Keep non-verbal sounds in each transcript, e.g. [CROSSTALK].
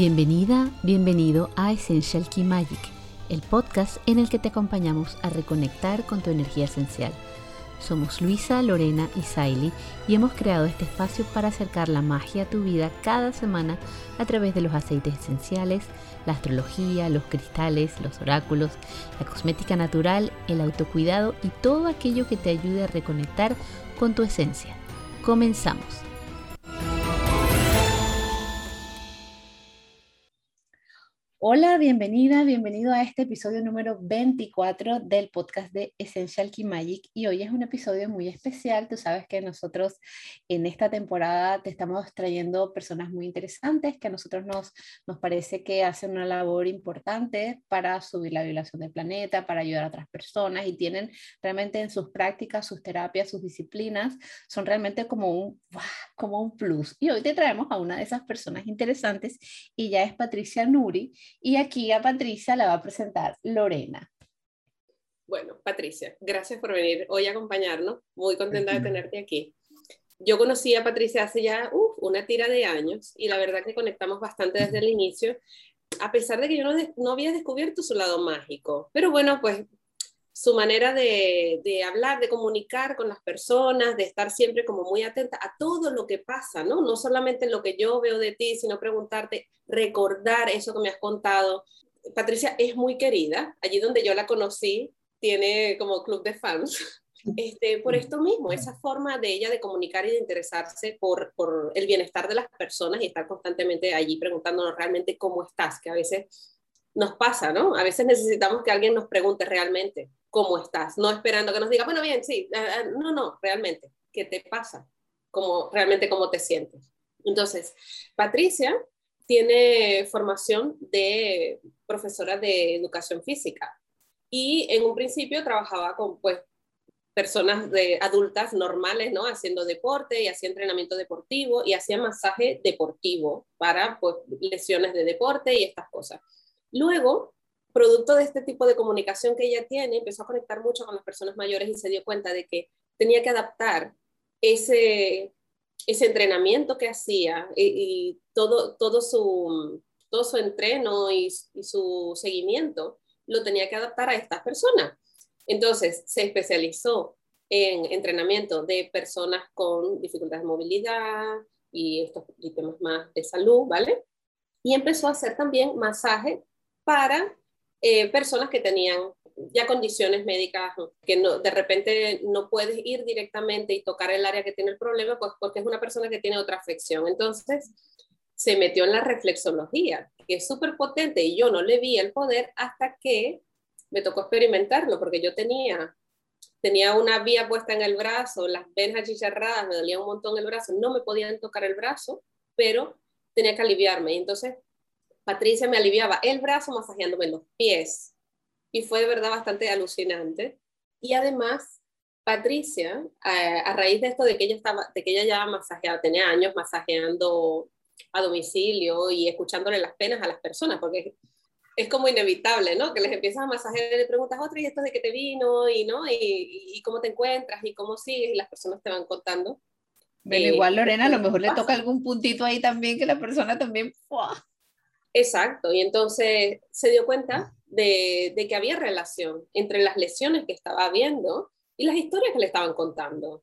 Bienvenida, bienvenido a Essential Key Magic, el podcast en el que te acompañamos a reconectar con tu energía esencial. Somos Luisa, Lorena y Saily y hemos creado este espacio para acercar la magia a tu vida cada semana a través de los aceites esenciales, la astrología, los cristales, los oráculos, la cosmética natural, el autocuidado y todo aquello que te ayude a reconectar con tu esencia. Comenzamos. Hola, bienvenida, bienvenido a este episodio número 24 del podcast de Essential Key Magic y hoy es un episodio muy especial. Tú sabes que nosotros en esta temporada te estamos trayendo personas muy interesantes que a nosotros nos, nos parece que hacen una labor importante para subir la vibración del planeta, para ayudar a otras personas y tienen realmente en sus prácticas, sus terapias, sus disciplinas, son realmente como un, como un plus. Y hoy te traemos a una de esas personas interesantes y ya es Patricia Nuri y aquí a Patricia la va a presentar Lorena. Bueno, Patricia, gracias por venir hoy a acompañarnos. Muy contenta de tenerte aquí. Yo conocí a Patricia hace ya una tira de años y la verdad que conectamos bastante desde el inicio, a pesar de que yo no, no había descubierto su lado mágico. Pero bueno, pues su manera de, de, hablar, de comunicar con las personas, de estar siempre como muy atenta a todo lo que pasa, ¿no? No solamente lo que yo veo de ti, sino preguntarte, recordar eso que me has contado. Patricia es muy querida, allí donde yo la conocí, tiene como club de fans. [LAUGHS] Este, por esto mismo, esa forma de ella de comunicar y de interesarse por, por el bienestar de las personas y estar constantemente allí preguntándonos realmente cómo estás, que a veces nos pasa, ¿no? A veces necesitamos que alguien nos pregunte realmente cómo estás, no esperando que nos diga, bueno, bien, sí, eh, eh, no, no, realmente, ¿qué te pasa? Como, realmente cómo te sientes. Entonces, Patricia tiene formación de profesora de educación física y en un principio trabajaba con pues personas de adultas normales, ¿no? Haciendo deporte y hacía entrenamiento deportivo y hacía masaje deportivo para pues, lesiones de deporte y estas cosas. Luego producto de este tipo de comunicación que ella tiene, empezó a conectar mucho con las personas mayores y se dio cuenta de que tenía que adaptar ese, ese entrenamiento que hacía y, todo, todo, su, todo su entreno y, y, su seguimiento lo tenía que adaptar a estas personas. Entonces se especializó en entrenamiento de personas con dificultades de movilidad y estos temas más de salud, ¿vale? Y empezó a hacer también masaje para eh, personas que tenían ya condiciones médicas que no, de repente no puedes ir directamente y tocar el área que tiene el problema, pues porque es una persona que tiene otra afección. Entonces, se metió en la reflexología, que es súper potente y yo no le vi el poder hasta que me tocó experimentarlo, porque yo tenía, tenía una vía puesta en el brazo, las venas achicharradas, me dolía un montón el brazo, no me podían tocar el brazo, pero tenía que aliviarme. Y entonces Patricia me aliviaba el brazo masajeándome los pies. Y fue de verdad bastante alucinante. Y además, Patricia, a, raíz de esto de que ella estaba, de que ella ya masajeaba, tenía años masajeando a domicilio y escuchándole las penas a las personas, porque es como inevitable, ¿no? Que les empiezas a masajear y le preguntas otra, ¿y esto de qué te vino? Y, ¿no? Y, cómo te encuentras y cómo sigues, y las personas te van contando. Pero igual, Lorena, a lo mejor le toca algún puntito ahí también que la persona también Exacto, y entonces se dio cuenta de, que había relación entre las lesiones que estaba viendo y las historias que le estaban contando.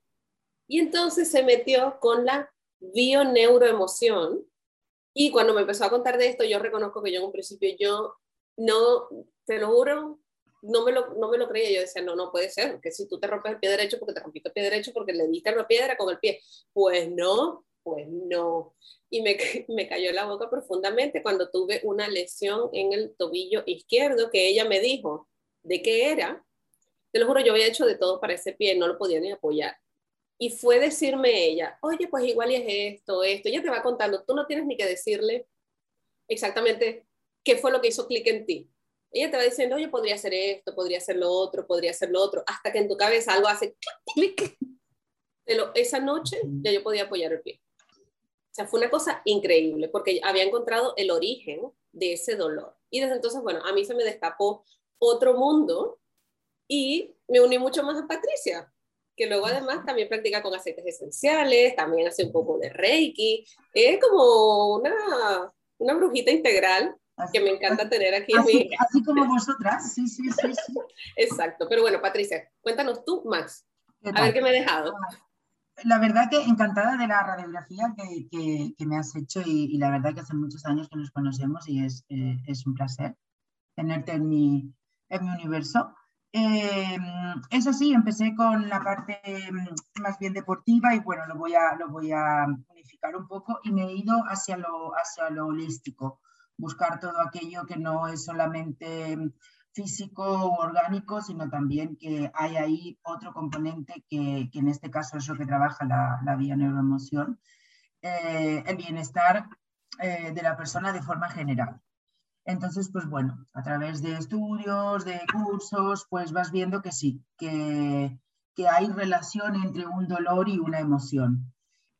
Y entonces se metió con la bioneuroemoción y cuando me empezó a contar de esto, yo reconozco que yo en un principio yo no, te lo juro, no me lo, no me lo creía. Yo decía, no, no puede ser, que si tú te rompes el pie derecho porque te rompiste el pie derecho porque le diste una piedra con el pie. Pues no, pues no. Y [LAUGHS] me, cayó la boca profundamente cuando tuve una lesión en el tobillo izquierdo que ella me dijo de qué era. Te lo juro, yo había hecho de todo para ese pie, no lo podía ni apoyar. Y fue decirme ella, oye, pues igual es esto, esto. Ella te va contando, tú no tienes ni que decirle exactamente qué fue lo que hizo clic en ti. Ella te va diciendo, oye, podría ser esto, podría ser lo otro, podría ser lo otro, hasta que en tu cabeza algo hace clic. Esa noche ya yo podía apoyar el pie. O sea, fue una cosa increíble porque había encontrado el origen de ese dolor. Y desde entonces, bueno, a mí se me destapó otro mundo y me uní mucho más a Patricia, que luego además también practica con aceites esenciales, también hace un poco de Reiki. Es como una, una brujita integral que me encanta tener aquí. Así, así como vosotras, sí, sí, sí, sí. [LAUGHS] Exacto, pero bueno, Patricia, cuéntanos tú más. A ver qué me he dejado. La verdad que encantada de la radiografía que, que, me has hecho y, la verdad que hace muchos años que nos conocemos y es, eh, es un placer tenerte en mi, en mi universo. Eh, eso sí, empecé con la parte mm, más bien deportiva y bueno, lo voy a, lo voy a unificar un poco y me he ido hacia lo, hacia lo holístico, buscar todo aquello que no es solamente físico o orgánico, sino también que hay ahí otro componente que, que en este caso es lo que trabaja la, la vía neuroemoción, eh, el bienestar eh, de la persona de forma general. Entonces, pues bueno, a través de estudios, de cursos, pues vas viendo que sí, que, hay relación entre un dolor y una emoción.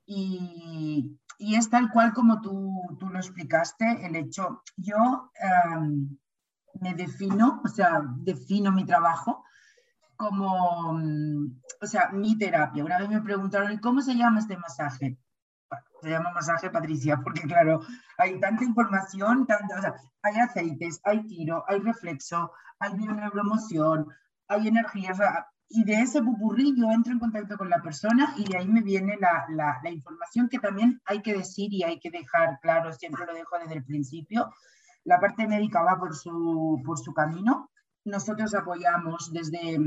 Y, es tal cual como tú, lo explicaste, el hecho, yo em, defino, o sea, defino mi trabajo como, mm, o sea, mi terapia. Una vez me preguntaron, ¿y cómo se llama este masaje? se llama masaje Patricia, porque claro, hay tanta información, tanta, o sea, hay aceites, hay tiro, hay reflexo, hay bioneuromoción, hay energía, o sea, y de ese pupurrí yo entro en contacto con la persona y de ahí me viene la, la, información que también hay que decir y hay que dejar claro, siempre lo dejo desde el principio, la parte médica va por su, por su camino, nosotros apoyamos desde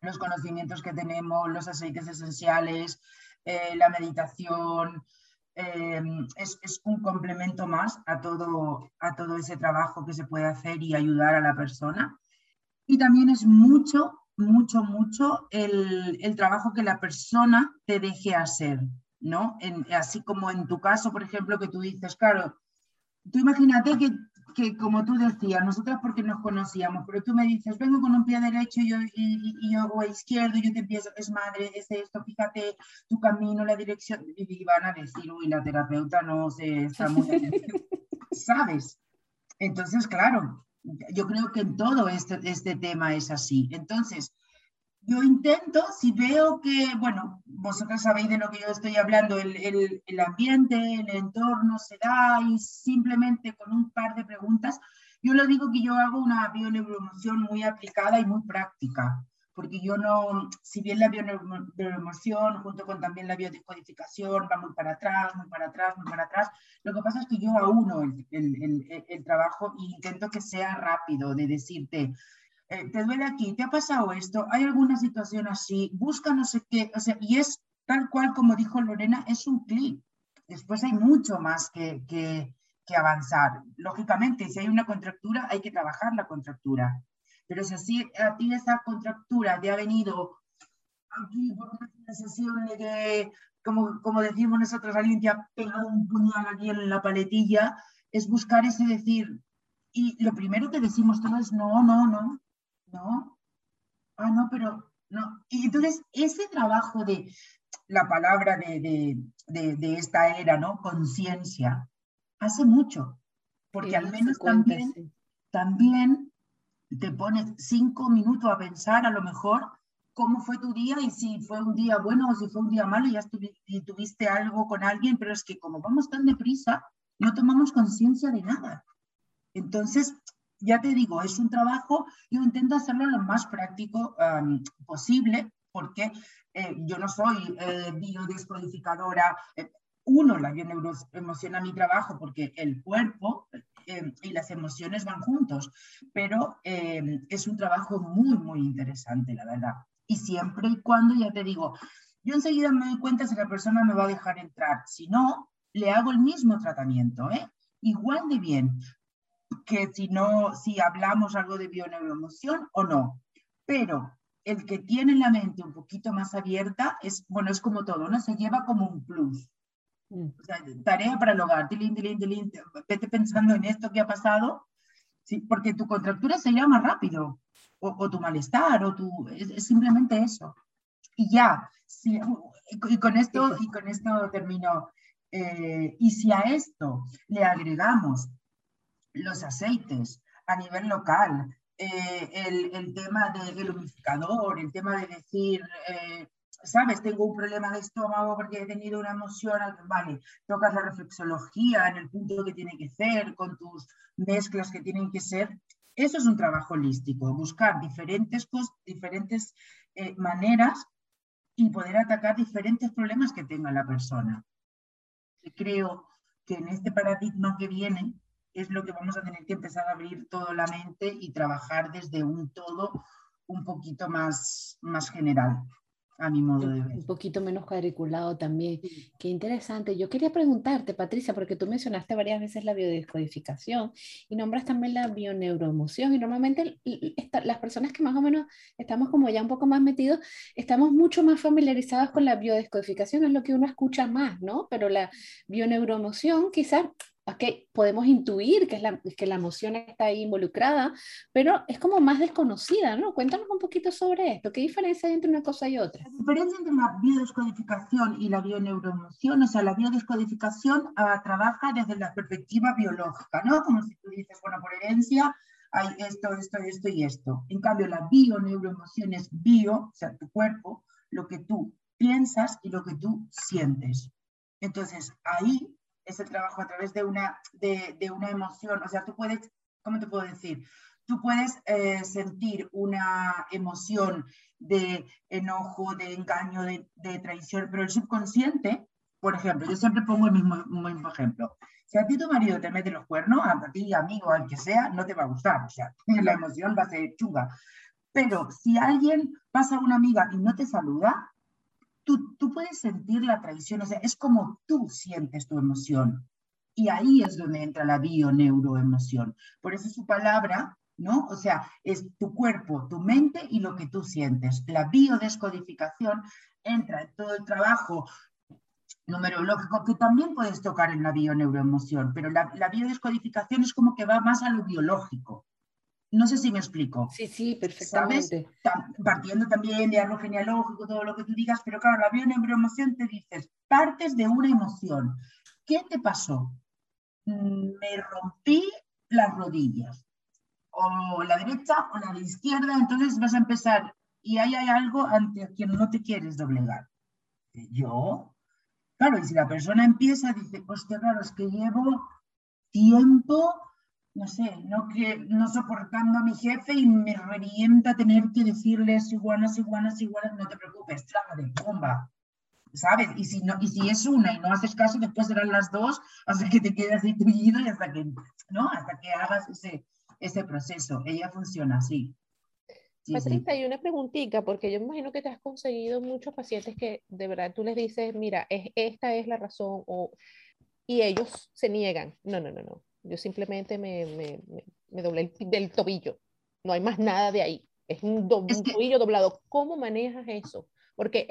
los conocimientos que tenemos, los aceites esenciales, eh, la meditación, eh, es, un complemento más a todo, a todo ese trabajo que se puede hacer y ayudar a la persona. Y también es mucho, mucho, mucho el, el trabajo que la persona te deje hacer, ¿no? así como en tu caso, por ejemplo, que tú dices, claro, tú imagínate que que como tú decías, nosotras porque nos conocíamos, pero tú me dices, vengo con un pie derecho y yo, y, yo voy izquierdo y yo te empiezo, es madre, es esto, fíjate tu camino, la dirección, y van a decir, uy, la terapeuta no se está muy... [LAUGHS] ¿Sabes? Entonces, claro, yo creo que en todo este, este tema es así. Entonces, yo intento, si veo que, bueno, vosotros sabéis de lo que yo estoy hablando, el, el, ambiente, el entorno se da y simplemente con un par de preguntas, yo le digo que yo hago una bioneuroemoción muy aplicada y muy práctica, porque yo no, si bien la bioneuroemoción junto con también la biodescodificación va muy para atrás, muy para atrás, muy para atrás, lo que pasa es que yo auno el, el trabajo e intento que sea rápido, de decirte, eh, te duele aquí, te ha pasado esto, hay alguna situación así, busca no sé qué, o sea, y es tal cual como dijo Lorena, es un clic. Después hay mucho más que, que, que avanzar. Lógicamente, si hay una contractura, hay que trabajar la contractura. Pero si así a ti esa contractura te ha venido aquí por una sensación de que, como, como decimos nosotros, alguien te ha pegado un puñal aquí en la paletilla, es buscar ese decir, y lo primero que decimos todos es no, no, no, ¿no? Ah, no, pero no. Y entonces ese trabajo de la palabra de, esta era, ¿no? Conciencia, hace mucho, porque al menos también, también te pones cinco minutos a pensar a lo mejor cómo fue tu día y si fue un día bueno o si fue un día malo, ya y tuviste algo con alguien, pero es que como vamos tan deprisa, no tomamos conciencia de nada. Entonces, ya te digo, es un trabajo, yo intento hacerlo lo más práctico posible, porque eh, yo no soy eh, biodescodificadora. Eh, uno, la emociona mi trabajo porque el cuerpo y las emociones van juntos, pero es un trabajo muy, muy interesante, la verdad. Y siempre y cuando, ya te digo, yo enseguida me doy cuenta si la persona me va a dejar entrar. Si no, le hago el mismo tratamiento, igual de bien, que si no, si hablamos algo de bioneuroemoción o no. Pero el que tiene la mente un poquito más abierta es, bueno, es como todo, ¿no? Se lleva como un plus. Mm. O sea, tarea para el hogar, tilín, tilín, tilín, vete pensando en esto que ha pasado, ¿sí? porque tu contractura se llama rápido, o, tu malestar, o tu, es, simplemente eso. Y ya, sí, y, con esto, y con esto termino. Eh, y si a esto le agregamos los aceites a nivel local, eh, el, tema del humidificador, el tema de decir, eh, ¿sabes? Tengo un problema de estómago porque he tenido una emoción, vale, tocas la reflexología en el punto que tiene que ser, con tus mezclas que tienen que ser. Eso es un trabajo holístico, buscar diferentes, diferentes eh, maneras y poder atacar diferentes problemas que tenga la persona. Creo que en este paradigma que viene es lo que vamos a tener que empezar a abrir toda la mente y trabajar desde un todo un poquito más, más general a mi modo de ver. Un poquito menos cuadriculado también. Qué interesante. Yo quería preguntarte, Patricia, porque tú mencionaste varias veces la biodescodificación y nombras también la bioneuroemoción y normalmente las personas que más o menos estamos como ya un poco más metidos, estamos mucho más familiarizados con la biodescodificación, es lo que uno escucha más, ¿no? Pero la bioneuroemoción quizás ok, podemos intuir que, es la, que la emoción está ahí involucrada, pero es como más desconocida, ¿no? Cuéntanos un poquito sobre esto. ¿Qué diferencia hay entre una cosa y otra? La diferencia entre la biodescodificación y la bioneuroemoción, o sea, la biodescodificación uh, trabaja desde la perspectiva biológica, ¿no? Como si tú dices, bueno, por herencia hay esto, esto, esto y esto. En cambio, la bioneuroemoción es bio, o sea, tu cuerpo, lo que tú piensas y lo que tú sientes. Entonces, ahí es el trabajo a través de una, de, una emoción. O sea, tú puedes, ¿cómo te puedo decir? Tú puedes eh, sentir una emoción de enojo, de engaño, de, de, traición, pero el subconsciente, por ejemplo, yo siempre pongo el mismo, mismo ejemplo. Si a ti tu marido te mete los cuernos, a ti, amigo, al que sea, no te va a gustar. O sea, [LAUGHS] la emoción va a ser chunga. Pero si alguien pasa a una amiga y no te saluda, tú, puedes sentir la traición, o sea, es como tú sientes tu emoción. Y ahí es donde entra la bio-neuroemoción. Por eso su palabra, ¿no? O sea, es tu cuerpo, tu mente y lo que tú sientes. La biodescodificación entra en todo el trabajo numerológico que también puedes tocar en la bio-neuroemoción, pero la, la biodescodificación es como que va más a lo biológico. No sé si me explico. Sí, sí, perfectamente. Partiendo también de algo genealógico, todo lo que tú digas, pero claro, la bioneuroemoción te dices, partes de una emoción. ¿Qué te pasó? Mm, me rompí las rodillas, o la derecha o la izquierda, entonces vas a empezar, y ahí hay algo ante quien no te quieres doblegar. Yo, claro, y si la persona empieza, dice, hostia, claro, es que llevo tiempo no sé, no, que, no soportando a mi jefe y me revienta tener que decirles iguanas, iguanas, iguanas, no te preocupes, de bomba, ¿sabes? Y si, no, y si es una y no haces caso, después serán las dos, hasta que te quedas destruido y hasta que, ¿no? Hasta que hagas ese, ese proceso. Ella funciona así. Patricia, hay una preguntita, porque yo me imagino que te has conseguido muchos pacientes que de verdad tú les dices, mira, es, esta es la razón, o, y ellos se niegan. No, no, no, no. Yo simplemente me, me, me, doblé el, del tobillo. No hay más nada de ahí. Es un, tobillo doblado. ¿Cómo manejas eso? Porque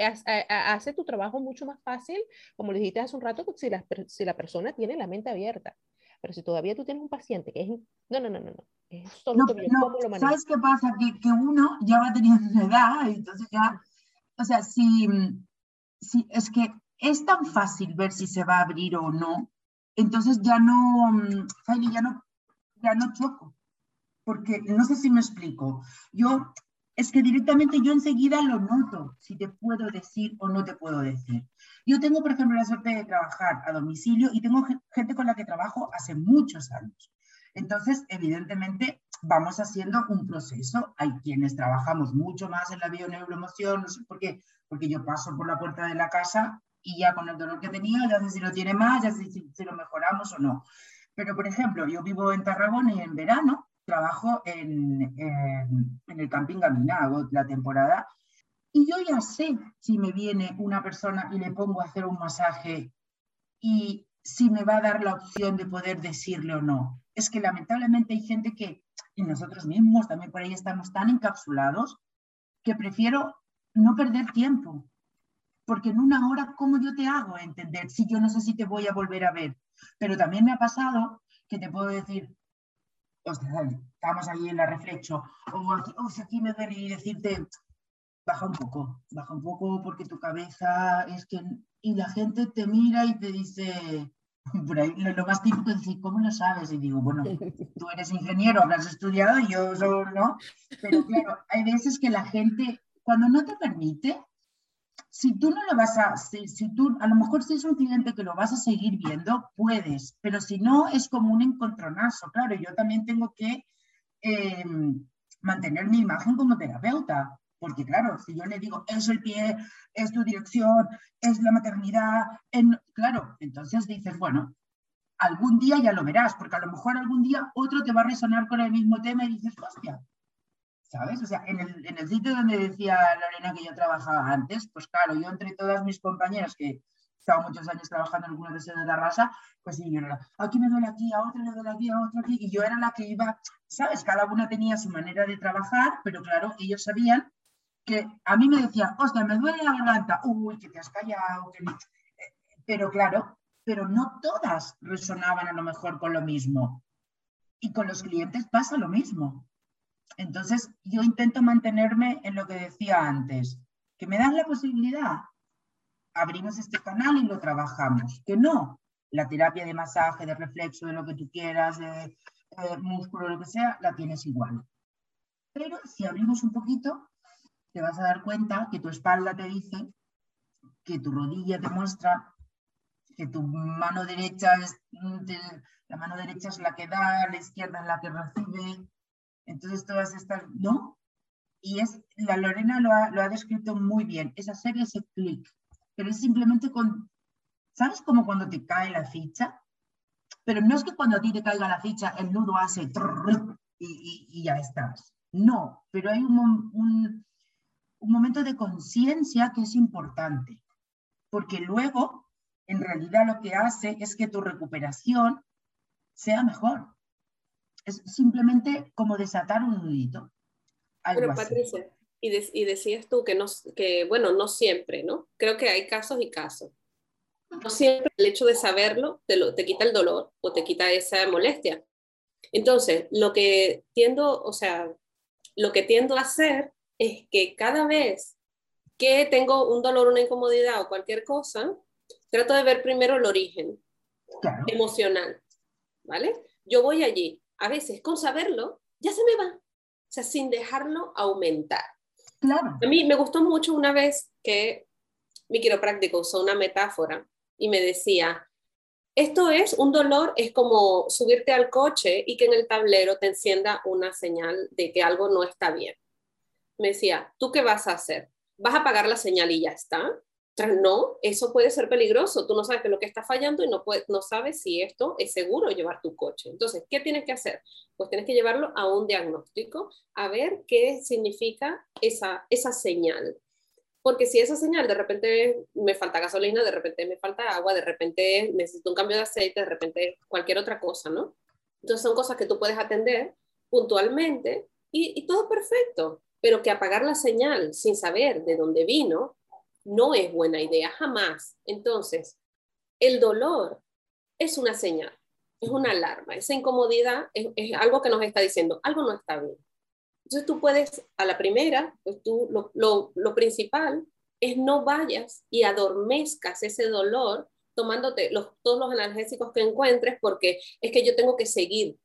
hace tu trabajo mucho más fácil, como le dijiste hace un rato, si la, si la persona tiene la mente abierta. Pero si todavía tú tienes un paciente que es... No, no, no, no. no. Es solo no, tobillo. ¿Cómo lo? ¿Sabes qué pasa? Que, que uno ya va teniendo una edad, entonces ya... O sea, si, si es que es tan fácil ver si se va a abrir o no, entonces ya no, mm, ya no, ya no choco, porque no sé si me explico. Yo, es que directamente yo enseguida lo noto, si te puedo decir o no te puedo decir. Yo tengo, por ejemplo, la suerte de trabajar a domicilio y tengo gente con la que trabajo hace muchos años. Entonces, evidentemente, vamos haciendo un proceso. Hay quienes trabajamos mucho más en la bioneuroemoción, no sé por qué, porque yo paso por la puerta de la casa y ya con el dolor que tenía, ya sé si lo tiene más, ya sé si, lo mejoramos o no. Pero, por ejemplo, yo vivo en Tarragona y en verano trabajo en, en, el Camping Gamina, hago la temporada, y yo ya sé si me viene una persona y le pongo a hacer un masaje y si me va a dar la opción de poder decirle o no. Es que lamentablemente hay gente que, y nosotros mismos también por ahí estamos tan encapsulados, que prefiero no perder tiempo porque en una hora, ¿cómo yo te hago entender si yo no sé si te voy a volver a ver? Pero también me ha pasado que te puedo decir, ostras, estamos ahí en la reflecho, o aquí, oh, si aquí me duele y decirte, baja un poco, baja un poco porque tu cabeza es que... Y la gente te mira y te dice, [LAUGHS] por ahí, lo, más típico es decir, ¿cómo lo sabes? Y digo, bueno, [LAUGHS] tú eres ingeniero, habrás estudiado, yo solo no. Pero claro, hay veces que la gente, cuando no te permite, si tú no lo vas a, si, tú, a lo mejor si es un cliente que lo vas a seguir viendo, puedes, pero si no, es como un encontronazo. Claro, yo también tengo que em, mantener mi imagen como terapeuta, porque claro, si yo le digo, es el pie, es tu dirección, es la maternidad, en, claro, entonces dices, bueno, algún día ya lo verás, porque a lo mejor algún día otro te va a resonar con el mismo tema y dices, hostia, ¿sabes? O sea, en el, sitio donde decía Lorena que yo trabajaba antes, pues claro, yo entre todas mis compañeras que estaba muchos años trabajando en alguna versión de la raza, pues sí, yo era, aquí me duele aquí, a otra le duele aquí, a otra aquí, y yo era la que iba, ¿sabes? Cada una tenía su manera de trabajar, pero claro, ellos sabían que a mí me decían, hostia, me duele la garganta, uy, que te has callado, que... pero claro, pero no todas resonaban a lo mejor con lo mismo. Y con los clientes pasa lo mismo. Entonces, yo intento mantenerme en lo que decía antes, que me dan la posibilidad, abrimos este canal y lo trabajamos, que no, la terapia de masaje, de reflexo, de lo que tú quieras, de músculo, lo que sea, la tienes igual. Pero si abrimos un poquito, te vas a dar cuenta que tu espalda te dice, que tu rodilla te muestra, que tu mano derecha es, la mano derecha es la que da, la izquierda es la que recibe, entonces todas estas, ¿no? Y es, la Lorena lo ha, lo ha descrito muy bien, esa serie ese clic, pero es simplemente con, ¿sabes como cuando te cae la ficha? Pero no es que cuando a ti te caiga la ficha el nudo hace y, y, ya estás. No, pero hay un, un, un momento de conciencia que es importante, porque luego, en realidad lo que hace es que tu recuperación sea mejor es simplemente como desatar un nudito. Pero Patricia, y, y, decías tú que, no, que, bueno, no siempre, ¿no? Creo que hay casos y casos. No siempre el hecho de saberlo te, lo, te quita el dolor o te quita esa molestia. Entonces, lo que tiendo, o sea, lo que tiendo a hacer es que cada vez que tengo un dolor, una incomodidad o cualquier cosa, trato de ver primero el origen emocional, ¿vale? Yo voy allí, a veces con saberlo, ya se me va, o sea, sin dejarlo aumentar. Claro. A mí me gustó mucho una vez que mi quiropráctico usó una metáfora y me decía, esto es un dolor, es como subirte al coche y que en el tablero te encienda una señal de que algo no está bien. Me decía, ¿tú qué vas a hacer? ¿Vas a apagar la señal y ya está? No, eso puede ser peligroso. Tú no sabes qué es lo que está fallando y no, no sabes si esto es seguro llevar tu coche. Entonces, ¿qué tienes que hacer? Pues tienes que llevarlo a un diagnóstico, a ver qué significa esa, esa señal. Porque si esa señal de repente me falta gasolina, de repente me falta agua, de repente necesito un cambio de aceite, de repente cualquier otra cosa, ¿no? Entonces son cosas que tú puedes atender puntualmente y todo perfecto, pero que apagar la señal sin saber de dónde vino, no es buena idea, jamás. Entonces, el dolor es una señal, es una alarma, esa incomodidad es, algo que nos está diciendo, algo no está bien. Entonces tú puedes, a la primera, pues tú, lo, principal es no vayas y adormezcas ese dolor tomándote los, todos los analgésicos que encuentres porque es que yo tengo que seguir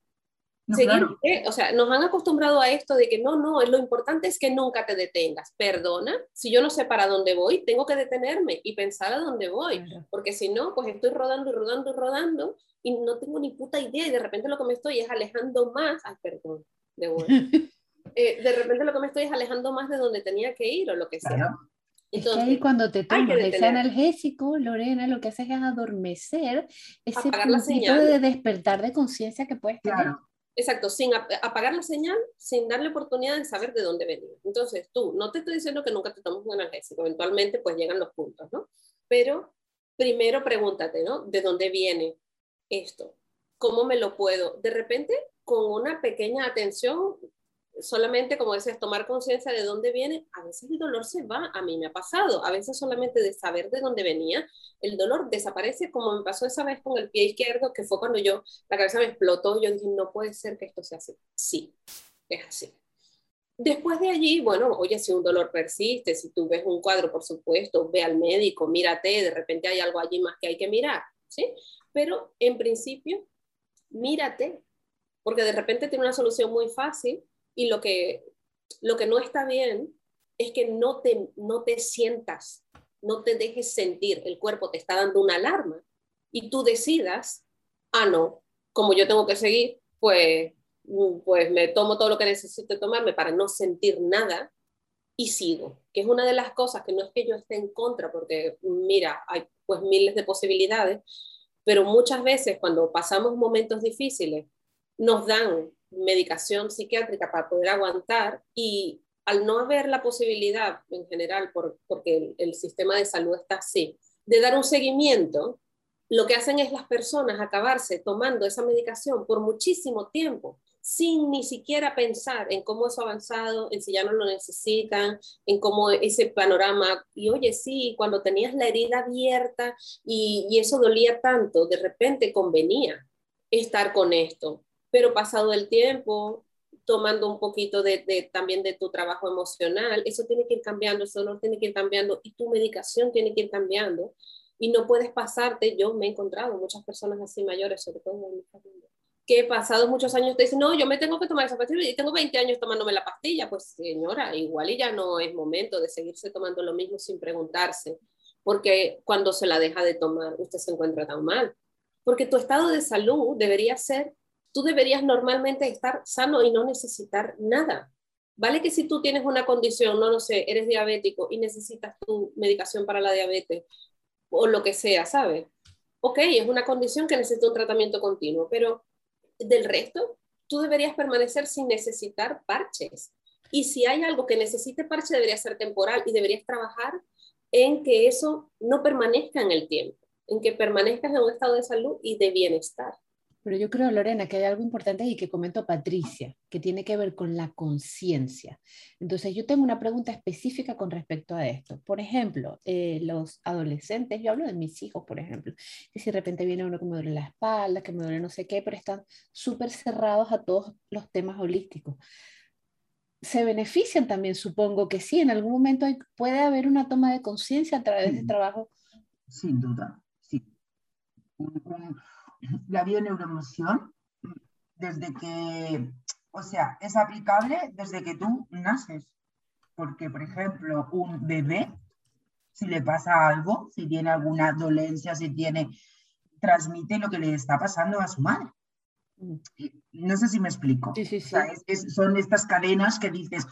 o sea, nos han acostumbrado a esto de que no, no, lo importante es que nunca te detengas. Perdona, si yo no sé para dónde voy, tengo que detenerme y pensar a dónde voy, porque si no, pues estoy rodando y rodando y rodando y no tengo ni puta idea y de repente lo que me estoy es alejando más, ay, perdón, de [LAUGHS] eh, de repente lo que me estoy es alejando más de donde tenía que ir o lo que sea. Entonces, es que ahí cuando te tomas ese analgésico, Lorena, lo que haces es adormecer ese puntito de despertar de conciencia que puedes tener. Claro. Exacto, sin apagar la señal, sin darle oportunidad de saber de dónde venía. Entonces, tú, no te estoy diciendo que nunca te tomes un analgésico, eventualmente pues llegan los puntos, ¿no? Pero primero pregúntate, ¿no? ¿De dónde viene esto? ¿Cómo me lo puedo? De repente, con una pequeña atención, solamente, como decías, tomar conciencia de dónde viene, a veces el dolor se va, a mí me ha pasado, a veces solamente de saber de dónde venía, el dolor desaparece, como me pasó esa vez con el pie izquierdo, que fue cuando yo, la cabeza me explotó, yo dije, no puede ser que esto sea así. Sí, es así. Después de allí, bueno, oye, si un dolor persiste, si tú ves un cuadro, por supuesto, ve al médico, mírate, de repente hay algo allí más que hay que mirar, ¿sí? Pero en principio, mírate, porque de repente tiene una solución muy fácil y lo que, lo que no está bien es que no te, no te sientas no te dejes sentir, el cuerpo te está dando una alarma y tú decidas, ah, no, como yo tengo que seguir, pues, pues me tomo todo lo que necesito tomarme para no sentir nada y sigo, que es una de las cosas que no es que yo esté en contra, porque mira, hay pues miles de posibilidades, pero muchas veces cuando pasamos momentos difíciles, nos dan medicación psiquiátrica para poder aguantar y al no haber la posibilidad en general, porque el, sistema de salud está así, de dar un seguimiento, lo que hacen es las personas acabarse tomando esa medicación por muchísimo tiempo, sin ni siquiera pensar en cómo eso ha avanzado, en si ya no lo necesitan, en cómo ese panorama, y oye, sí, cuando tenías la herida abierta y, y eso dolía tanto, de repente convenía estar con esto, pero pasado el tiempo, tomando un poquito de, también de tu trabajo emocional, eso tiene que ir cambiando, eso no tiene que ir cambiando y tu medicación tiene que ir cambiando. Y no puedes pasarte, yo me he encontrado muchas personas así mayores, sobre todo en mi familia, que pasado muchos años te dicen, no, yo me tengo que tomar esa pastilla y tengo 20 años tomándome la pastilla, pues señora, igual y ya no es momento de seguirse tomando lo mismo sin preguntarse, porque cuando se la deja de tomar usted se encuentra tan mal, porque tu estado de salud debería ser tú deberías normalmente estar sano y no necesitar nada. Vale que si tú tienes una condición, no lo sé, eres diabético y necesitas tu medicación para la diabetes o lo que sea, ¿sabes? Ok, es una condición que necesita un tratamiento continuo, pero del resto, tú deberías permanecer sin necesitar parches. Y si hay algo que necesite parche, debería ser temporal y deberías trabajar en que eso no permanezca en el tiempo, en que permanezcas en un estado de salud y de bienestar. Pero yo creo, Lorena, que hay algo importante y que comentó Patricia, que tiene que ver con la conciencia. Entonces, yo tengo una pregunta específica con respecto a esto. Por ejemplo, eh, los adolescentes, yo hablo de mis hijos, por ejemplo, que si de repente viene uno que me duele la espalda, que me duele no sé qué, pero están súper cerrados a todos los temas holísticos. Se benefician también, supongo que sí, en algún momento puede haber una toma de conciencia a través de trabajo. Sin duda, sí la bioneuroemoción desde que, o sea, es aplicable desde que tú naces. Porque, por ejemplo, un bebé, si le pasa algo, si tiene alguna dolencia, si tiene, transmite lo que le está pasando a su madre. Mm. No sé si me explico. son estas cadenas que dices,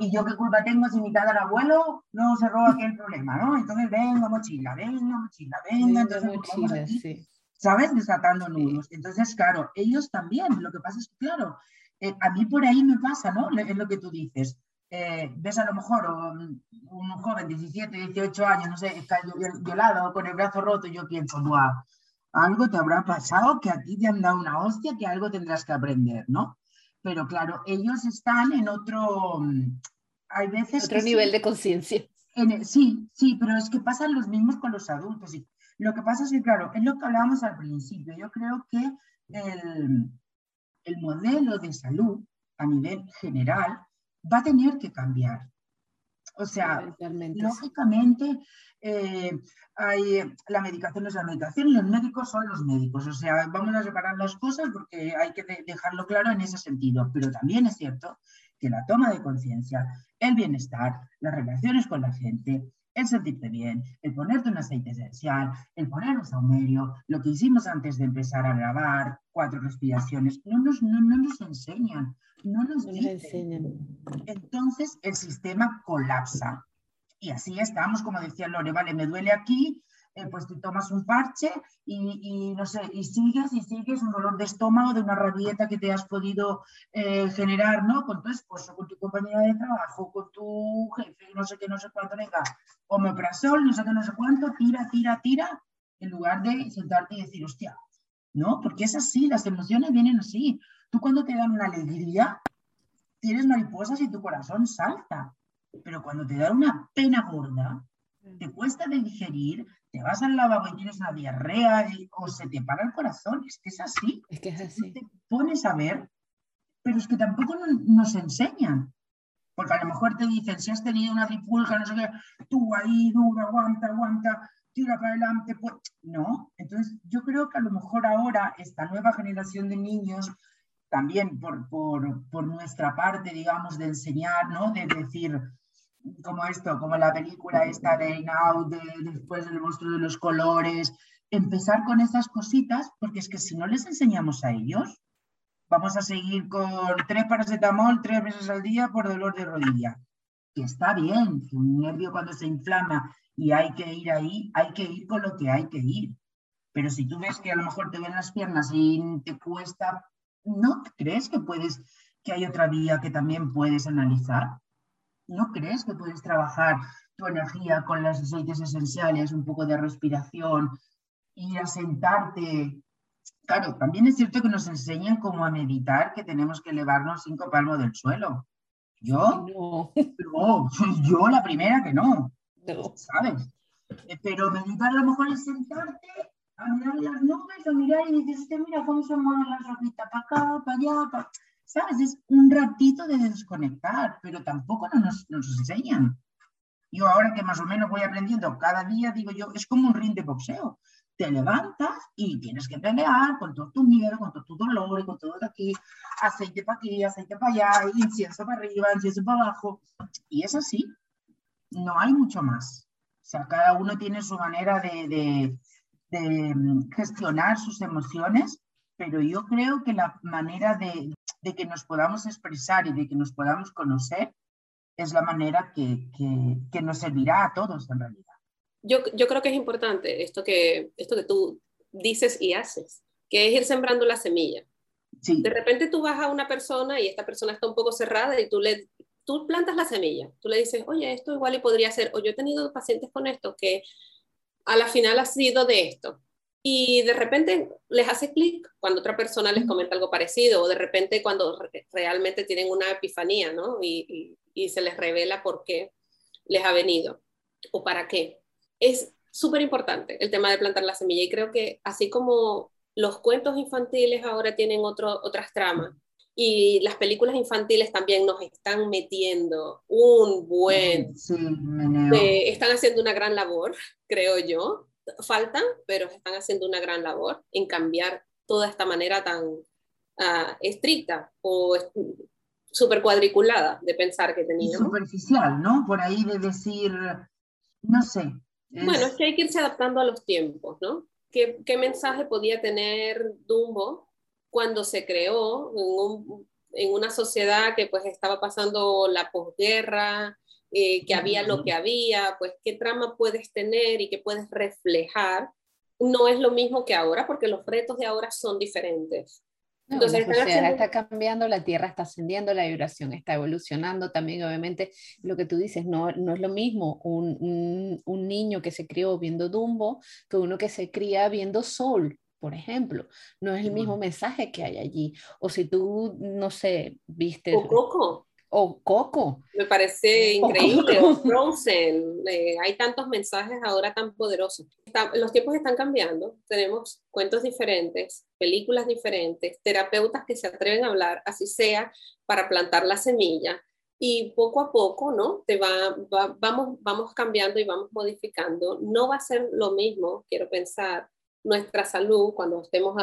¿y yo qué culpa tengo si mi al abuelo no se roba aquel problema? ¿no? Entonces, venga, mochila, venga, mochila, venga. entonces, mochila, sí. ¿Sabes? Desatando nudos. Entonces, claro, ellos también. Lo que pasa es que, claro, eh, a mí por ahí me pasa, ¿no? Es lo que tú dices. Eh, ves a lo mejor un, joven de 17, 18 años, no sé, violado o con el brazo roto, y yo pienso, ¡guau! Algo te habrá pasado, que a ti te han dado una hostia, que algo tendrás que aprender, ¿no? Pero claro, ellos están en otro. Hay veces. Otro nivel de conciencia. Sí, sí, pero es que pasan los mismos con los adultos. Y lo que pasa es que, claro, es lo que hablábamos al principio. Yo creo que el, el modelo de salud a nivel general va a tener que cambiar. O sea, lógicamente, eh, hay, la medicación es la medicación y los médicos son los médicos. O sea, vamos a separar las cosas porque hay que dejarlo claro en ese sentido. Pero también es cierto que la toma de conciencia, el bienestar, las relaciones con la gente, el sentirte bien, el ponerte un aceite esencial, el poner un saumerio, lo que hicimos antes de empezar a grabar, cuatro respiraciones, no nos, no, nos enseñan, no nos enseñan. Entonces el sistema colapsa. Y así estamos, como decía Lore, vale, me duele aquí, eh, pues te tomas un parche y, no sé, y sigues y sigues un dolor de estómago de una rabieta que te has podido eh, generar, ¿no? Con tu esposo, con tu compañera de trabajo, con tu jefe, no sé qué, no sé cuánto, venga, omeprazol, no sé qué, no sé cuánto, tira, tira, tira, en lugar de sentarte y decir, hostia, ¿no? Porque es así, las emociones vienen así. Tú cuando te dan una alegría, tienes mariposas y tu corazón salta. Pero cuando te dan una pena gorda, te cuesta de digerir, te vas al lavabo y tienes una diarrea o se te para el corazón. Es que es así. Es que es así. Te pones a ver, pero es que tampoco nos enseñan. Porque a lo mejor te dicen, si has tenido una ripulga, no sé qué, tú ahí dura, aguanta, aguanta, tira para adelante. Pues... No, entonces yo creo que a lo mejor ahora esta nueva generación de niños, también por, por, por nuestra parte, digamos, de enseñar, ¿no? De decir, como esto, como la película esta de Now, de, después del monstruo de los colores, empezar con esas cositas, porque es que si no les enseñamos a ellos, vamos a seguir con tres paracetamol tres veces al día por dolor de rodilla. Que está bien, un nervio cuando se inflama y hay que ir ahí, hay que ir con lo que hay que ir. Pero si tú ves que a lo mejor te ven las piernas y te cuesta, ¿no crees que puedes, que hay otra vía que también puedes analizar? ¿No crees que puedes trabajar tu energía con los aceites esenciales, un poco de respiración, ir a sentarte? Claro, también es cierto que nos enseñan cómo a meditar, que tenemos que elevarnos cinco palmos del suelo. Yo, no. [LAUGHS] yo la primera que no, ¿sabes? Eh, pero meditar a lo mejor es sentarte a mirar las nubes, a mirar y dices, mira cómo se mueven las rojitas para acá, para allá, para... ¿sabes? Es un ratito de desconectar, pero tampoco nos, nos enseñan. Yo ahora que más o menos voy aprendiendo cada día, digo yo, es como un ring de boxeo. Te levantas y tienes que pelear con todo tu miedo, con todo tu dolor, con todo aquí, aceite para aquí, aceite para allá, incienso para arriba, incienso para abajo. Y es así, no hay mucho más. O sea, cada uno tiene su manera de, de, de mm, gestionar sus emociones, pero yo creo que la manera de, de que nos podamos expresar y de que nos podamos conocer es la manera que, que, nos servirá a todos en realidad. Yo, yo, creo que es importante esto que, esto que tú dices y haces, que es ir sembrando la semilla. Sí. De repente tú vas a una persona y esta persona está un poco cerrada y tú le tú plantas la semilla, tú le dices, oye, esto igual y podría ser, o yo he tenido pacientes con esto que a la final ha sido de esto, y de repente les hace clic cuando otra persona les comenta algo parecido o de repente cuando realmente tienen una epifanía, ¿no? Y, y, se les revela por qué les ha venido o para qué. Es súper importante el tema de plantar la semilla y creo que así como los cuentos infantiles ahora tienen otro, otras tramas y las películas infantiles también nos están metiendo un buen... Sí, eh, están haciendo una gran labor, [LAUGHS] creo yo, faltan, pero están haciendo una gran labor en cambiar toda esta manera tan uh, estricta o súper cuadriculada de pensar que teníamos. superficial, ¿no? Por ahí de decir, no sé. Bueno, es que hay que irse adaptando a los tiempos, ¿no? ¿Qué, qué mensaje podía tener Dumbo cuando se creó en, un, en una sociedad que pues estaba pasando la posguerra, eh, que había lo que había, pues qué trama puedes tener y qué puedes reflejar, no es lo mismo que ahora, porque los retos de ahora son diferentes. Entonces, la sociedad está cambiando, la Tierra está ascendiendo, la vibración está evolucionando también, obviamente, lo que tú dices, no, no es lo mismo un, un, un niño que se crió viendo Dumbo que uno que se cría viendo Soul, por ejemplo. No es el mismo mensaje que hay allí. O si tú, no sé, viste... O Coco o Coco. Me parece increíble, o [LAUGHS] Frozen. Eh, hay tantos mensajes ahora tan poderosos. los tiempos están cambiando, tenemos cuentos diferentes, películas diferentes, terapeutas que se atreven a hablar, así sea, para plantar la semilla. Y poco a poco, ¿no? Te va, vamos, vamos cambiando y vamos modificando. No va a ser lo mismo, quiero pensar, nuestra salud cuando estemos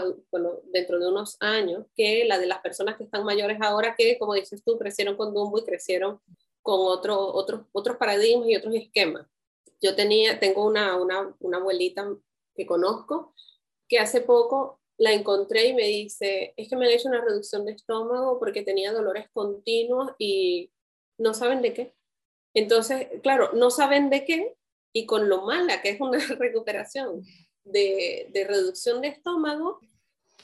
dentro de unos años que la de las personas que están mayores ahora que, como dices tú, crecieron con Dumbo y crecieron con otro, otros, otros paradigmas y otros esquemas. Yo tenía, tengo una, una, una abuelita que conozco que hace poco la encontré y me dice, es que me han hecho una reducción de estómago porque tenía dolores continuos y no saben de qué. Entonces, claro, no saben de qué y con lo mala que es una [LAUGHS] recuperación de, reducción de estómago,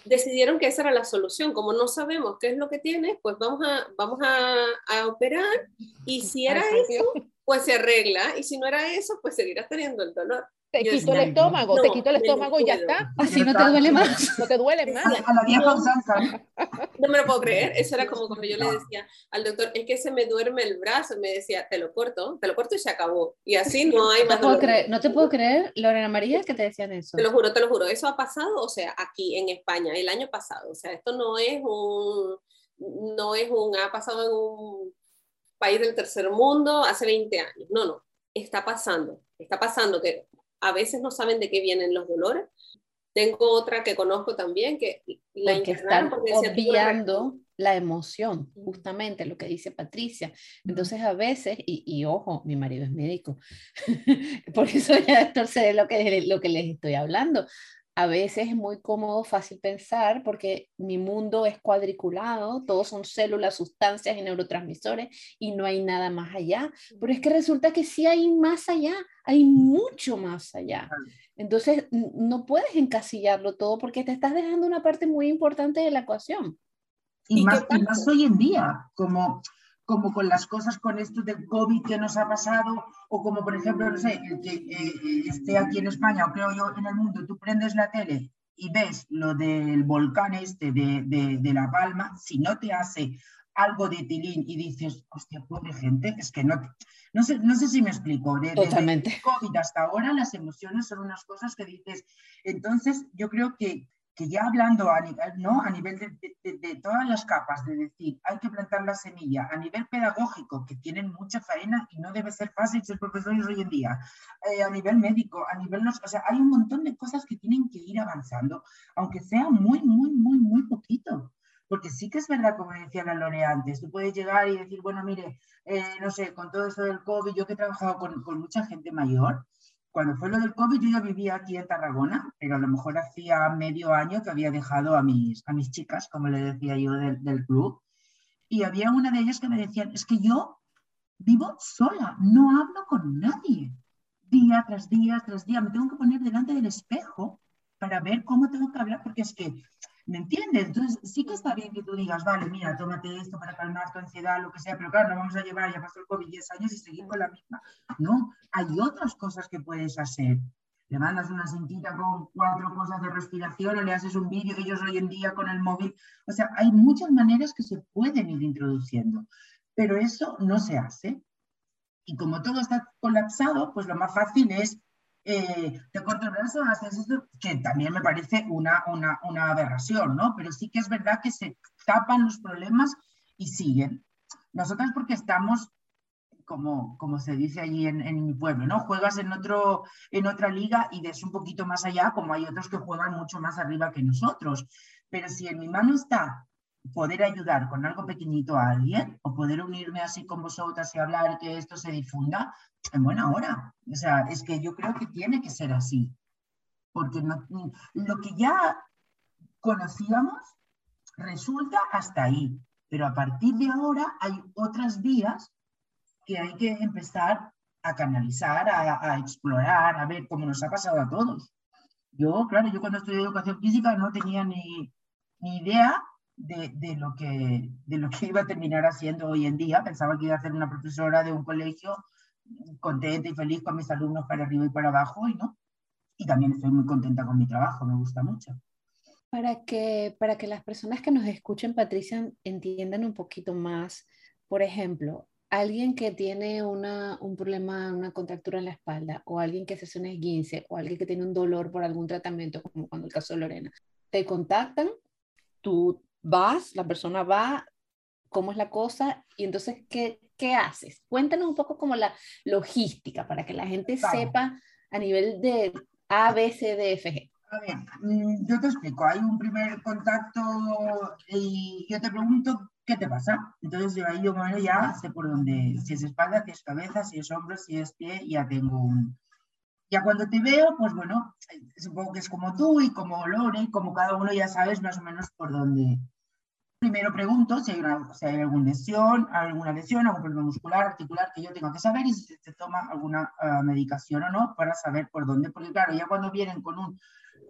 decidieron que esa era la solución. Como no sabemos qué es lo que tiene, pues vamos a, vamos a, a operar y si era eso, pues se arregla y si no era eso, pues seguirás teniendo el dolor te quito el estómago, te quito el estómago y ya está. Así no te duele más. No te duele más. A la vieja [LAUGHS] No me lo puedo creer. Eso era como cuando yo le decía al doctor, es que se me duerme el brazo. Me decía, te lo corto, te lo corto y se acabó. Y así no hay más. No, puedo creer, no te puedo creer, Lorena María, que te decían eso. Te lo juro, te lo juro. Eso ha pasado, o sea, aquí en España, el año pasado. O sea, esto no es un, no es un, ha pasado en un país del tercer mundo hace 20 años. No, no. Está pasando. Está pasando que a veces no saben de qué vienen los dolores. Tengo otra que conozco también que la porque están obviando la emoción, justamente lo que dice Patricia. Entonces a veces, y, ojo, mi marido es médico, [LAUGHS] por eso ya doctor sé lo que, lo que les estoy hablando. A veces es muy cómodo, fácil pensar, porque mi mundo es cuadriculado, todos son células, sustancias y neurotransmisores, y no hay nada más allá. Pero es que resulta que sí hay más allá, hay mucho más allá. Entonces, no puedes encasillarlo todo porque te estás dejando una parte muy importante de la ecuación. Y, más, más hoy en día, como, como con las cosas con esto del COVID que nos ha pasado, o como por ejemplo, no sé, el que eh, esté aquí en España, o creo yo en el mundo, tú prendes la tele y ves lo del volcán este de, de, de La Palma, si no te hace algo de tilín y dices, hostia, pobre gente, es que no, no, sé, no sé si me explico. Totalmente. COVID hasta ahora las emociones son unas cosas que dices. Entonces, yo creo que que ya hablando a nivel, ¿no? a nivel de, todas las capas, de decir, hay que plantar la semilla, a nivel pedagógico, que tienen mucha faena y no debe ser fácil ser profesores hoy en día, eh, a nivel médico, a nivel, o sea, hay un montón de cosas que tienen que ir avanzando, aunque sea muy, muy, muy, muy poquito. Porque sí que es verdad, como decía la Lore antes, tú puedes llegar y decir, bueno, mire, eh, no sé, con todo esto del COVID, yo he trabajado con mucha gente mayor, cuando fue lo del COVID, yo ya vivía aquí en Tarragona, pero a lo mejor hacía medio año que había dejado a mis, a mis chicas, como le decía yo, del, del club. Y había una de ellas que me decían, es que yo vivo sola, no hablo con nadie. Día tras día tras día, me tengo que poner delante del espejo para ver cómo tengo que hablar, porque es que ¿Me entiendes? Entonces sí que está bien que tú digas, vale, mira, tómate esto para calmar tu ansiedad, lo que sea, pero claro, no vamos a llevar, ya pasó el COVID 10 años y seguir con la misma. No, hay otras cosas que puedes hacer. Le mandas una cintita con cuatro cosas de respiración o le haces un vídeo, ellos hoy en día con el móvil. O sea, hay muchas maneras que se pueden ir introduciendo, pero eso no se hace. Y como todo está colapsado, pues lo más fácil es eh, te corto el brazo, haces esto, que también me parece una, una, una, aberración, ¿no? Pero sí que es verdad que se tapan los problemas y siguen. Nosotras porque estamos, como, como se dice allí en, en, mi pueblo, ¿no? Juegas en, otro, en otra liga y ves un poquito más allá, como hay otros que juegan mucho más arriba que nosotros. Pero si en mi mano está poder ayudar con algo pequeñito a alguien o poder unirme así con vosotras y hablar que esto se difunda, en buena hora. O sea, es que yo creo que tiene que ser así. Porque lo que ya conocíamos resulta hasta ahí. Pero a partir de ahora hay otras vías que hay que empezar a canalizar, a, a explorar, a ver cómo nos ha pasado a todos. Yo, claro, yo cuando estudié educación física no tenía ni, ni idea de, lo que, de lo que [LAUGHS] iba a terminar haciendo hoy en día. Pensaba que iba a ser una profesora de un colegio contenta y feliz con mis alumnos para arriba y para abajo y no. Y también estoy muy contenta con mi trabajo, me gusta mucho. Para que, para que las personas que nos escuchen, Patricia, entiendan un poquito más, por ejemplo, alguien que tiene una, un problema, una contractura en la espalda, o alguien que se hace un esguince, o alguien que tiene un dolor por algún tratamiento, como cuando el caso de Lorena, te contactan, tú vas, la persona va, cómo es la cosa y entonces, ¿qué, qué haces? Cuéntanos un poco como la logística para que la gente sepa a nivel de A, B, C, D, F, G. A ver, mm, yo te explico, hay un primer contacto y yo te pregunto qué te pasa. Entonces yo ahí yo bueno, ya sé por dónde, si es espalda, si es cabeza, si es hombro, si es pie, ya tengo un... Ya cuando te veo, pues bueno, supongo que es como tú y como Lore, como cada uno ya sabes más o menos por dónde, Primero pregunto si hay, alguna lesión, alguna lesión, algún problema muscular, articular que yo tengo que saber y si se toma alguna ah, medicación o no para saber por dónde. Porque claro, ya cuando vienen con un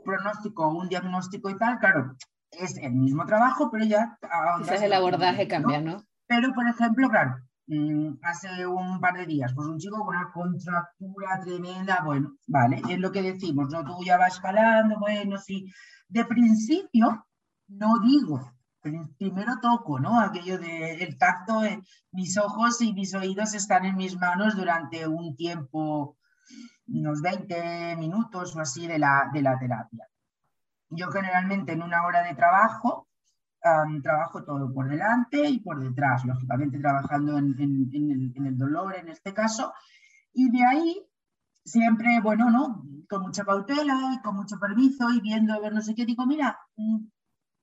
pronóstico o un diagnóstico y tal, claro, es el mismo trabajo, pero ya... Quizás el abordaje cambia, ¿no? Pero, por ejemplo, claro, mm, hace un par de días, pues un chico con una contractura tremenda, bueno, vale, es lo que decimos, ¿no? Tú ya vas escalando, bueno, sí. De principio, no digo primero toco, ¿no? Aquello de el tacto, mis ojos y mis oídos están en mis manos durante un tiempo, unos 20 minutos o así de la, de la terapia. Yo generalmente en una hora de trabajo trabajo todo por delante y por detrás, lógicamente trabajando en, el, en, el, dolor en este caso, y de ahí siempre, bueno, ¿no? Con mucha cautela y con mucho permiso y viendo a ver no sé qué, digo, mira,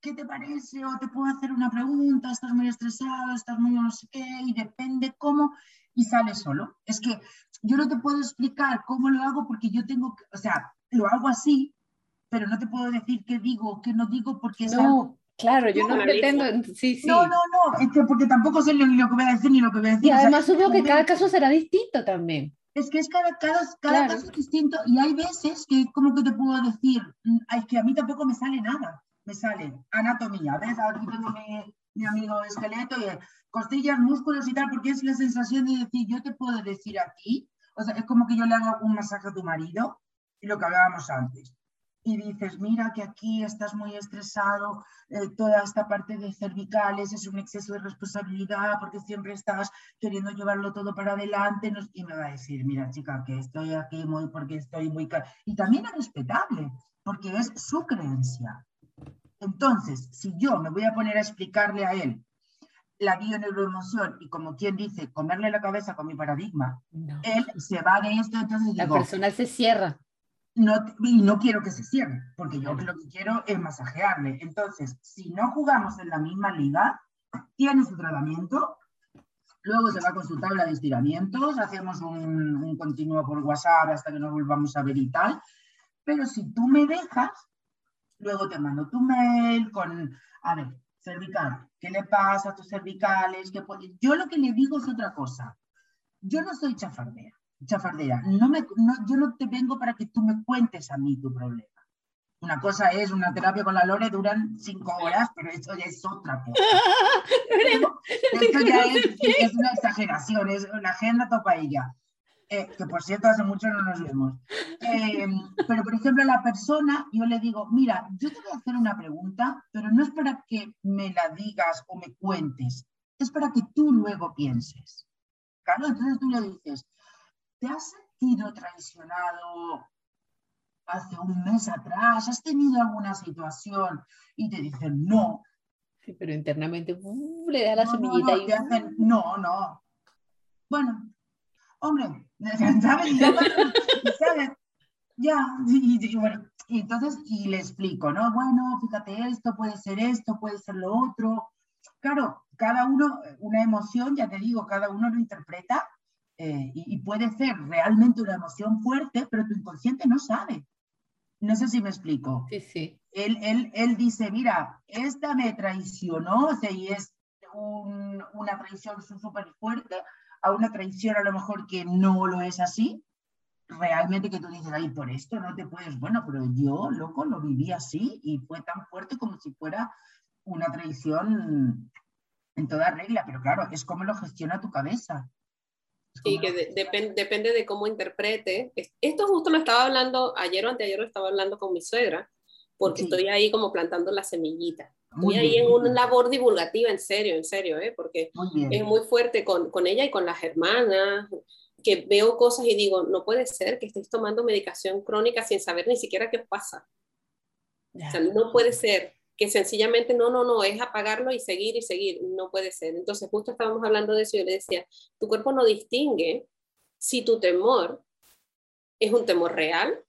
¿qué te parece? O te puedo hacer una pregunta, estás muy estresado, estás muy no sé qué, y depende cómo, y sale solo. Es que yo no te puedo explicar cómo lo hago porque yo tengo, o sea, lo hago así, pero no te puedo decir qué digo, qué no digo, porque es no, Claro, yo no, pretendo, sí, sí. No, no, no, es que porque tampoco sé lo, que voy a decir ni lo que voy a decir. Y además supongo que cada caso será distinto también. Es que es cada, cada, cada caso es distinto y hay veces que, como que te puedo decir, mm, es que a mí tampoco me sale nada me sale anatomía, ¿ves? Aquí tengo mi, mi amigo esqueleto y costillas, músculos y tal, porque es la sensación de decir, yo te puedo decir aquí, o sea, es como que yo le hago un masaje a tu marido y lo que hablábamos antes. Y dices, mira que aquí estás muy estresado, eh, toda esta parte de cervicales es un exceso de responsabilidad porque siempre estás queriendo llevarlo todo para adelante. Y me va a decir, mira chica, que estoy aquí muy porque estoy muy... Y también es respetable, porque es su creencia. Entonces, si yo me voy a poner a explicarle a él la bioneuroemoción y como quien dice, comerle la cabeza con mi paradigma, él se va de esto, entonces La persona se cierra. No, y no quiero que se cierre, porque yo lo que quiero es masajearle. Entonces, si no jugamos en la misma liga, tiene su tratamiento, luego se va con su tabla de estiramientos, hacemos un, un continuo por WhatsApp hasta que nos volvamos a ver y tal, pero si tú me dejas, Luego te mando tu mail con, a ver, cervical, ¿qué le pasa a tus cervicales? Yo lo que le digo es otra cosa. Yo no soy chafardera, chafardera. No me, yo no te vengo para que tú me cuentes a mí tu problema. Una cosa es una terapia con la Lore, duran cinco horas, pero esto ya es otra cosa. [LAUGHS] [LAUGHS] esto ya es, es, una exageración, es una agenda topa ella. Eh, que por cierto hace mucho no nos vemos. Eh, pero por ejemplo, a la persona yo le digo, mira, yo te voy a hacer una pregunta, pero no es para que me la digas o me cuentes, es para que tú luego pienses. Claro, entonces tú le dices, ¿te has sentido traicionado hace un mes atrás? ¿Has tenido alguna situación? Y te dicen, no. Sí, pero internamente uh, le da la semillita y... no, no. Bueno, hombre, ¿sabes? ¿sabes? Ya, y, bueno, y entonces, y le explico, ¿no? Bueno, fíjate esto, puede ser esto, puede ser lo otro. Claro, cada uno, una emoción, ya te digo, cada uno lo interpreta eh, y, puede ser realmente una emoción fuerte, pero tu inconsciente no sabe. No sé si me explico. Sí, sí. Él, él, él dice, mira, esta me traicionó, o sea, y es una traición súper fuerte, a una traición a lo mejor que no lo es así, realmente que tú dices, ay, por esto no te puedes, bueno, pero yo, loco, lo viví así y fue tan fuerte como si fuera una traición en toda regla, pero claro, es como lo gestiona tu cabeza. Sí, que depende de cómo interprete. Esto justo lo estaba hablando, ayer o anteayer lo estaba hablando con mi suegra, porque estoy ahí como plantando la semillita. Muy ahí en una labor divulgativa, en serio, en serio, ¿eh? porque es muy fuerte con, con, ella y con las hermanas, que veo cosas y digo, no puede ser que estéis tomando medicación crónica sin saber ni siquiera qué pasa. O sea, no puede ser que sencillamente no, no, no, es apagarlo y seguir y seguir, no puede ser. Entonces, justo estábamos hablando de eso y yo le decía, tu cuerpo no distingue si tu temor es un temor real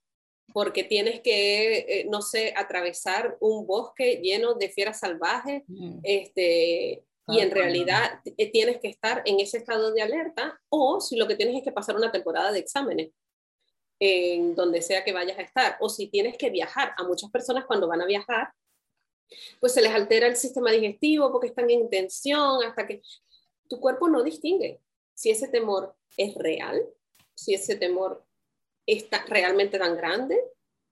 porque tienes que, eh, no sé, atravesar un bosque lleno de fieras salvajes, mm. este, y en realidad eh, tienes que estar en ese estado de alerta, o si lo que tienes es que pasar una temporada de exámenes, en donde sea que vayas a estar, o si tienes que viajar. A muchas personas cuando van a viajar, pues se les altera el sistema digestivo porque están en tensión, hasta que tu cuerpo no distingue si ese temor es real, si ese temor está realmente tan grande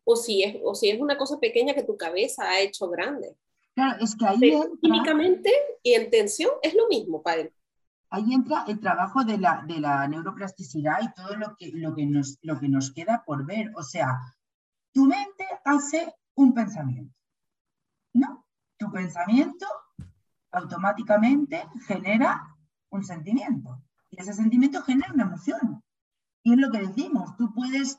o si es, o si es una cosa pequeña que tu cabeza ha hecho grande. Claro, es que ahí Químicamente y en tensión es lo mismo él. Ahí entra el trabajo de la, de la neuroplasticidad y todo lo que, lo, que nos, lo que nos queda por ver. O sea, tu mente hace un pensamiento, ¿no? Tu pensamiento automáticamente genera un sentimiento y ese sentimiento genera una emoción. Y es lo que decimos, tú puedes,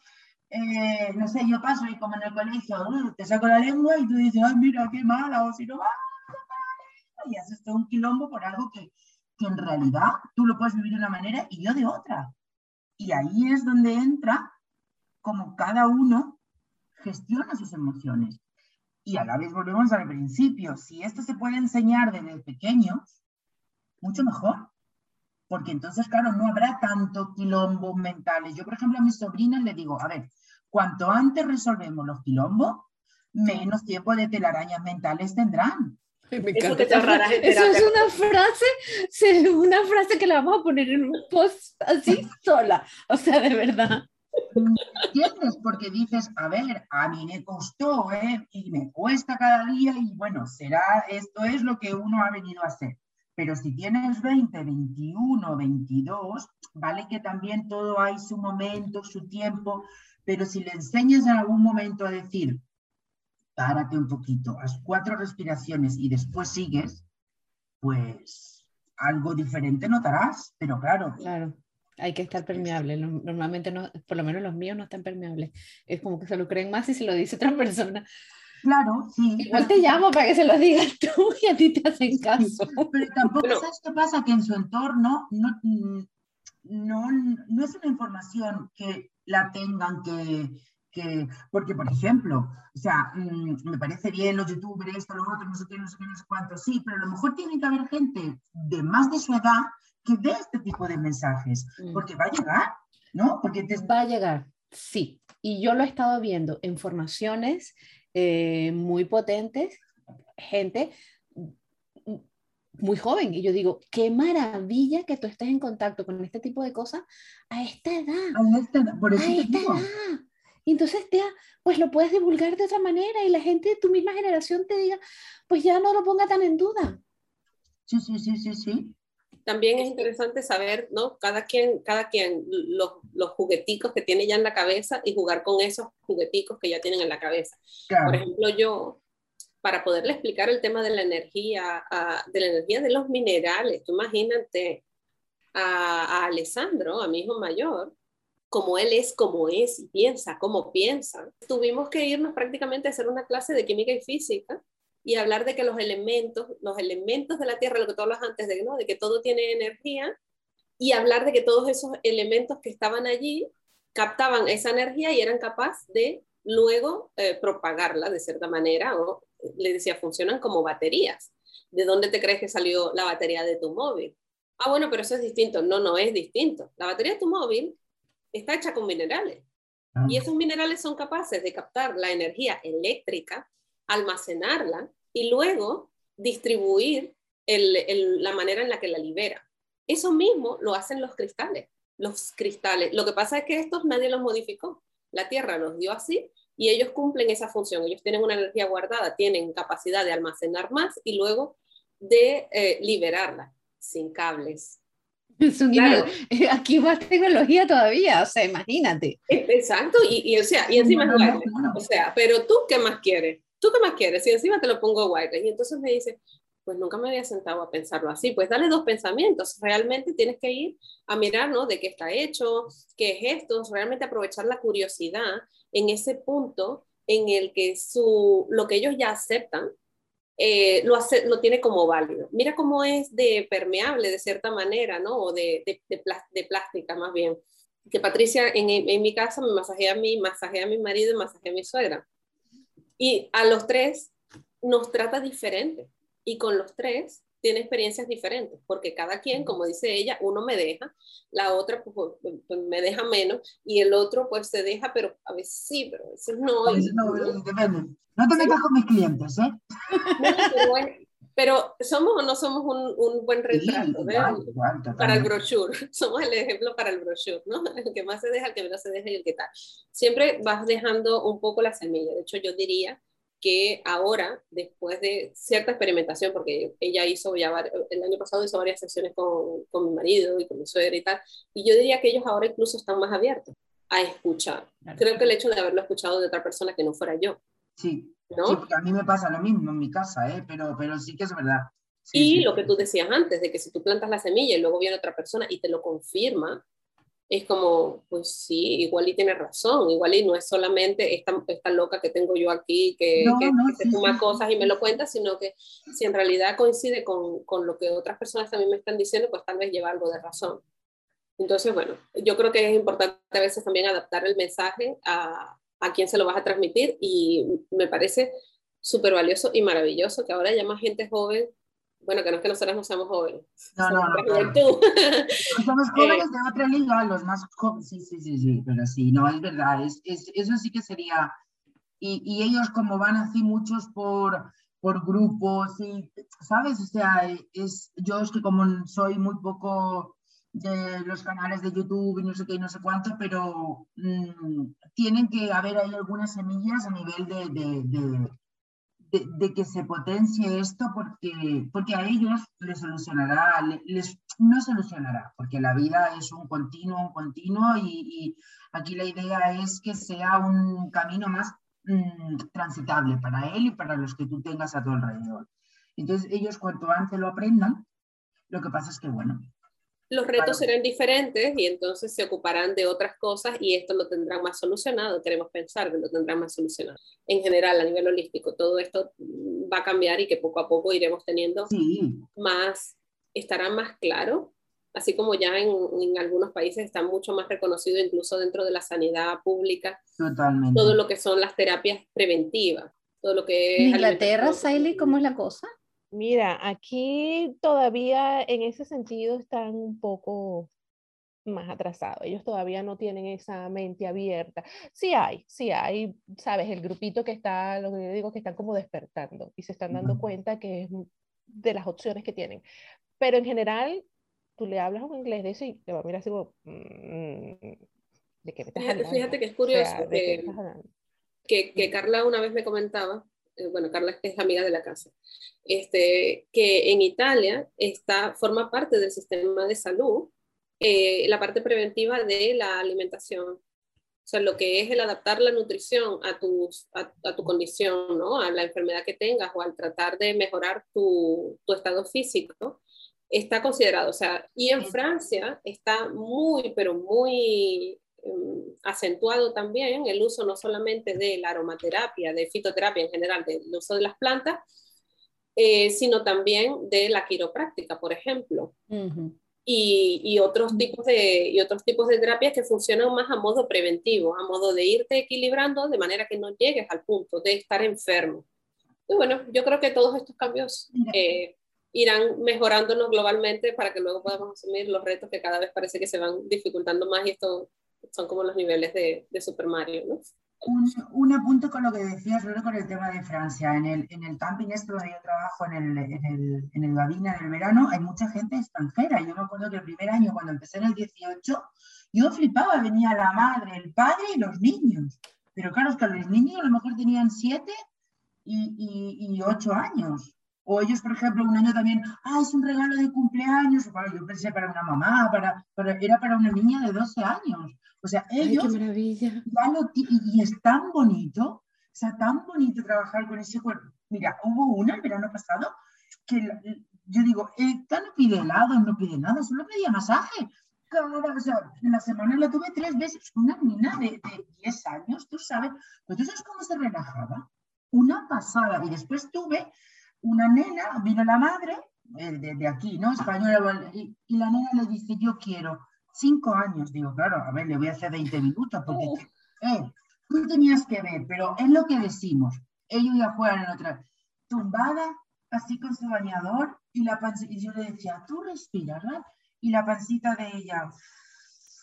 eh, no sé, yo paso y como en el colegio, te saco la lengua y tú dices, ay, mira, qué mala, o si no, ¡ah, y haces todo un quilombo por algo que, que en realidad tú lo puedes vivir de una manera y yo de otra. Y ahí es donde entra como cada uno gestiona sus emociones. Y a la vez volvemos al principio, si esto se puede enseñar desde pequeños, mucho mejor. Porque entonces, claro, no habrá tanto quilombo mentales. Yo, por ejemplo, a mis sobrinas le digo, a ver, cuanto antes resolvemos los quilombos, menos tiempo de telarañas mentales tendrán. Eso, es una frase, una frase que la vamos a poner en un post así sola. O sea, de verdad. ¿Entiendes? Porque dices, a ver, a mí me costó, ¿eh? Y me cuesta cada día y bueno, será, esto es lo que uno ha venido a hacer. Pero si tienes 20, 21, 22, vale que también todo hay su momento, su tiempo, pero si le enseñas en algún momento a decir, párate un poquito, haz cuatro respiraciones y después sigues, pues algo diferente notarás, pero claro. Claro, hay que estar permeable. Normalmente, no, por lo menos los míos no están permeables. Es como que se lo creen más y se lo dice otra persona. Claro, sí. Igual te llamo para que se lo digas tú y a ti te hacen caso. Pero tampoco sabes qué pasa, que en su entorno no, no, no es una información que la tengan que, porque, por ejemplo, o sea, mm, me parece bien los youtubers, esto, lo otro, no sé qué, no sé qué, no sé cuánto, sí, pero a lo mejor tiene que haber gente de más de su edad que ve este tipo de mensajes, mm. porque va a llegar, ¿no? Porque te... Va a llegar, sí. Y yo lo he estado viendo en formaciones eh, muy potentes, gente muy joven. Y yo digo, qué maravilla que tú estés en contacto con este tipo de cosas a esta edad. A esta edad, por eso a esta edad. Y entonces ya, pues lo puedes divulgar de otra manera y la gente de tu misma generación te diga, pues ya no lo ponga tan en duda. Sí, sí, sí, sí, sí. También es interesante saber, ¿no? Cada quien, cada quien, los, los jugueticos que tiene ya en la cabeza y jugar con esos jugueticos que ya tienen en la cabeza. Por ejemplo, yo, para poderle explicar el tema de la energía, de la energía de los minerales, tú imagínate a, a Alessandro, a mi hijo mayor, como él es, como es, y piensa, como piensa. Tuvimos que irnos prácticamente a hacer una clase de química y física y hablar de que los elementos, los elementos de la Tierra, lo que tú hablas antes de, ¿no? de que todo tiene energía, y hablar de que todos esos elementos que estaban allí captaban esa energía y eran capaces de luego eh, propagarla de cierta manera, o le decía, funcionan como baterías. ¿De dónde te crees que salió la batería de tu móvil? Ah, bueno, pero eso es distinto. No, no es distinto. La batería de tu móvil está hecha con minerales. Ah. Y esos minerales son capaces de captar la energía eléctrica, almacenarla y luego distribuir la manera en la que la libera. Eso mismo lo hacen los cristales. Los cristales. Lo que pasa es que estos nadie los modificó. La Tierra los dio así y ellos cumplen esa función. Ellos tienen una energía guardada, tienen capacidad de almacenar más y luego de eh, liberarla sin cables, claro. [LAUGHS] Aquí más tecnología todavía, o sea, imagínate. Exacto, y, o sea, y encima es wireless. O sea, pero tú, ¿qué más quieres? ¿Tú qué más quieres? Y encima te lo pongo wireless. Y entonces me dice, pues nunca me había sentado a pensarlo así. Pues dale dos pensamientos. Realmente tienes que ir a mirar, ¿no? De qué está hecho, qué es realmente aprovechar la curiosidad en ese punto en el que su, lo que ellos ya aceptan, eh, lo, hace, lo tiene como válido. Mira cómo es de permeable de cierta manera, ¿no? O de, de, de, plástica más bien. Que Patricia en, en, mi casa me masajea a mí, masajea a mi marido y masajea a mi suegra. Y a los tres nos trata diferente. Y con los tres tiene experiencias diferentes, porque cada quien, como dice ella, uno me deja, la otra pues, pues, me deja menos, y el otro pues se deja, pero a veces sí, pero a veces no. no, no te metas con mis clientes, ¿eh? pero, somos o no somos un, un buen retrato para el brochure. [LAUGHS] Somos el ejemplo para el brochure, ¿no? [LAUGHS] El que más se deja, el que menos se deja y el que tal. Siempre vas dejando un poco la semilla. De hecho, yo diría que ahora, después de cierta experimentación, porque ella hizo ya, el año pasado hizo varias sesiones con, con mi marido y con mi suegra y tal, y yo diría que ellos ahora incluso están más abiertos a escuchar. Creo que el hecho de haberlo escuchado de otra persona que no fuera yo, Sí, ¿no? porque a mí me pasa lo mismo en mi casa, ¿eh? pero, pero sí que es verdad. y lo que tú decías antes, de que si tú plantas la semilla y luego viene otra persona y te lo confirma, es como, pues sí, igual y tiene razón, igual y no es solamente esta, esta loca que tengo yo aquí que, que, se fuma cosas y me lo cuenta, sino que si en realidad coincide con, con, lo que otras personas también me están diciendo, pues tal vez lleva algo de razón. Entonces, bueno, yo creo que es importante a veces también adaptar el mensaje a, a quién se lo vas a transmitir y me parece súper valioso y maravilloso, que ahora ya más gente joven, bueno, que no es que nosotros no seamos jóvenes. No, no, no. Somos [LAUGHS] jóvenes de otra liga, los más jóvenes, sí, sí, sí, sí, pero sí, no, es verdad, es, es- eso sí que sería, y, y ellos como van así muchos por, por grupos, y, ¿sabes? O sea, es, yo es que como soy muy poco de los canales de YouTube y no sé qué y no sé cuánto, pero mm, tienen que haber ahí algunas semillas a nivel de, de- de- de, que se potencie esto porque, porque a ellos les solucionará, le- les, no solucionará, porque la vida es un continuo, un continuo y, y aquí la idea es que sea un camino más mm, transitable para él y para los que tú tengas a tu alrededor. Entonces ellos cuanto antes lo aprendan, lo que pasa es que, bueno, los retos serán diferentes y entonces se ocuparán de otras cosas y esto lo tendrán más solucionado, queremos pensar que lo tendrán más solucionado. En general, a nivel holístico, todo esto va a cambiar y que poco a poco iremos teniendo sí, más, estará más claro, así como ya en, en algunos países está mucho más reconocido incluso dentro de la sanidad pública, totalmente. todo lo que son las terapias preventivas, todo lo que En Inglaterra. Saily, ¿cómo es la cosa? Mira, aquí todavía en ese sentido están un poco más atrasados. Ellos todavía no tienen esa mente abierta. Sí hay, sí hay, sabes, el grupito que está, lo que yo digo, que están como despertando y se están dando cuenta que es de las opciones que tienen. Pero en general, tú le hablas un inglés de eso y te va a mirar así como, "Mm, ¿de qué me estás Fíjate, hablando? fíjate que es O curioso sea, ¿de qué que- que, que Carla una vez me comentaba, bueno, Carla es amiga de la casa, este, que en Italia está, forma parte del sistema de salud eh, la parte preventiva de la alimentación. O sea, lo que es el adaptar la nutrición a, tus, a, a tu condición, ¿no? A la enfermedad que tengas o al tratar de mejorar tu, tu estado físico, está considerado. O sea, y en Francia está muy, pero muy acentuado también el uso no solamente de la aromaterapia, de fitoterapia en general, del uso de las plantas, eh, sino también de la quiropráctica, por ejemplo Ujú. y, y otros tipos de, y otros tipos de terapias que funcionan más a modo preventivo, a modo de irte equilibrando de manera que no llegues al punto de estar enfermo. Y bueno, yo creo que todos estos cambios eh, irán mejorándonos globalmente para que luego podamos asumir los retos que cada vez parece que se van dificultando más y esto son como los niveles de, de Super Mario, ¿no? Un, un apunte con lo que decías, luego con el tema de Francia. En el, en el camping este donde yo trabajo, en el, en el, en el Gavina del verano, hay mucha gente extranjera. Yo me acuerdo que el primer año, cuando empecé en el 18, yo flipaba, venía la madre, el padre y los niños. Pero claro, es que los niños a lo mejor tenían siete y, y, y ocho años. O ellos, por ejemplo, un año también, ah, es un regalo de cumpleaños. Bueno, yo pensé para una mamá, para, para, era para una niña de 12 años. O sea, Ay, ellos qué maravilla. ya lo y, y es tan bonito, o sea, tan bonito trabajar con ese cuerpo. Mira, hubo una el verano pasado que yo digo, esta no pide helado, no pide nada, solo pedía masaje. Cada, o sea, en la semana la tuve tres veces. Una niña de, de 10 años, tú sabes, pero tú sabes cómo se relajaba. Una pasada. Y después tuve una nena, vino la madre, de, de aquí, ¿no? Española, y, y la nena le dice, yo quiero cinco años. Digo, claro, a ver, le voy a hacer 20 minutos, porque Uf. eh, tú tenías que ver, pero es lo que decimos. Ellos ya fueron en otra, tumbada, así con su bañador, y la y yo le decía, tú respiras, ¿verdad? Y la pancita de ella,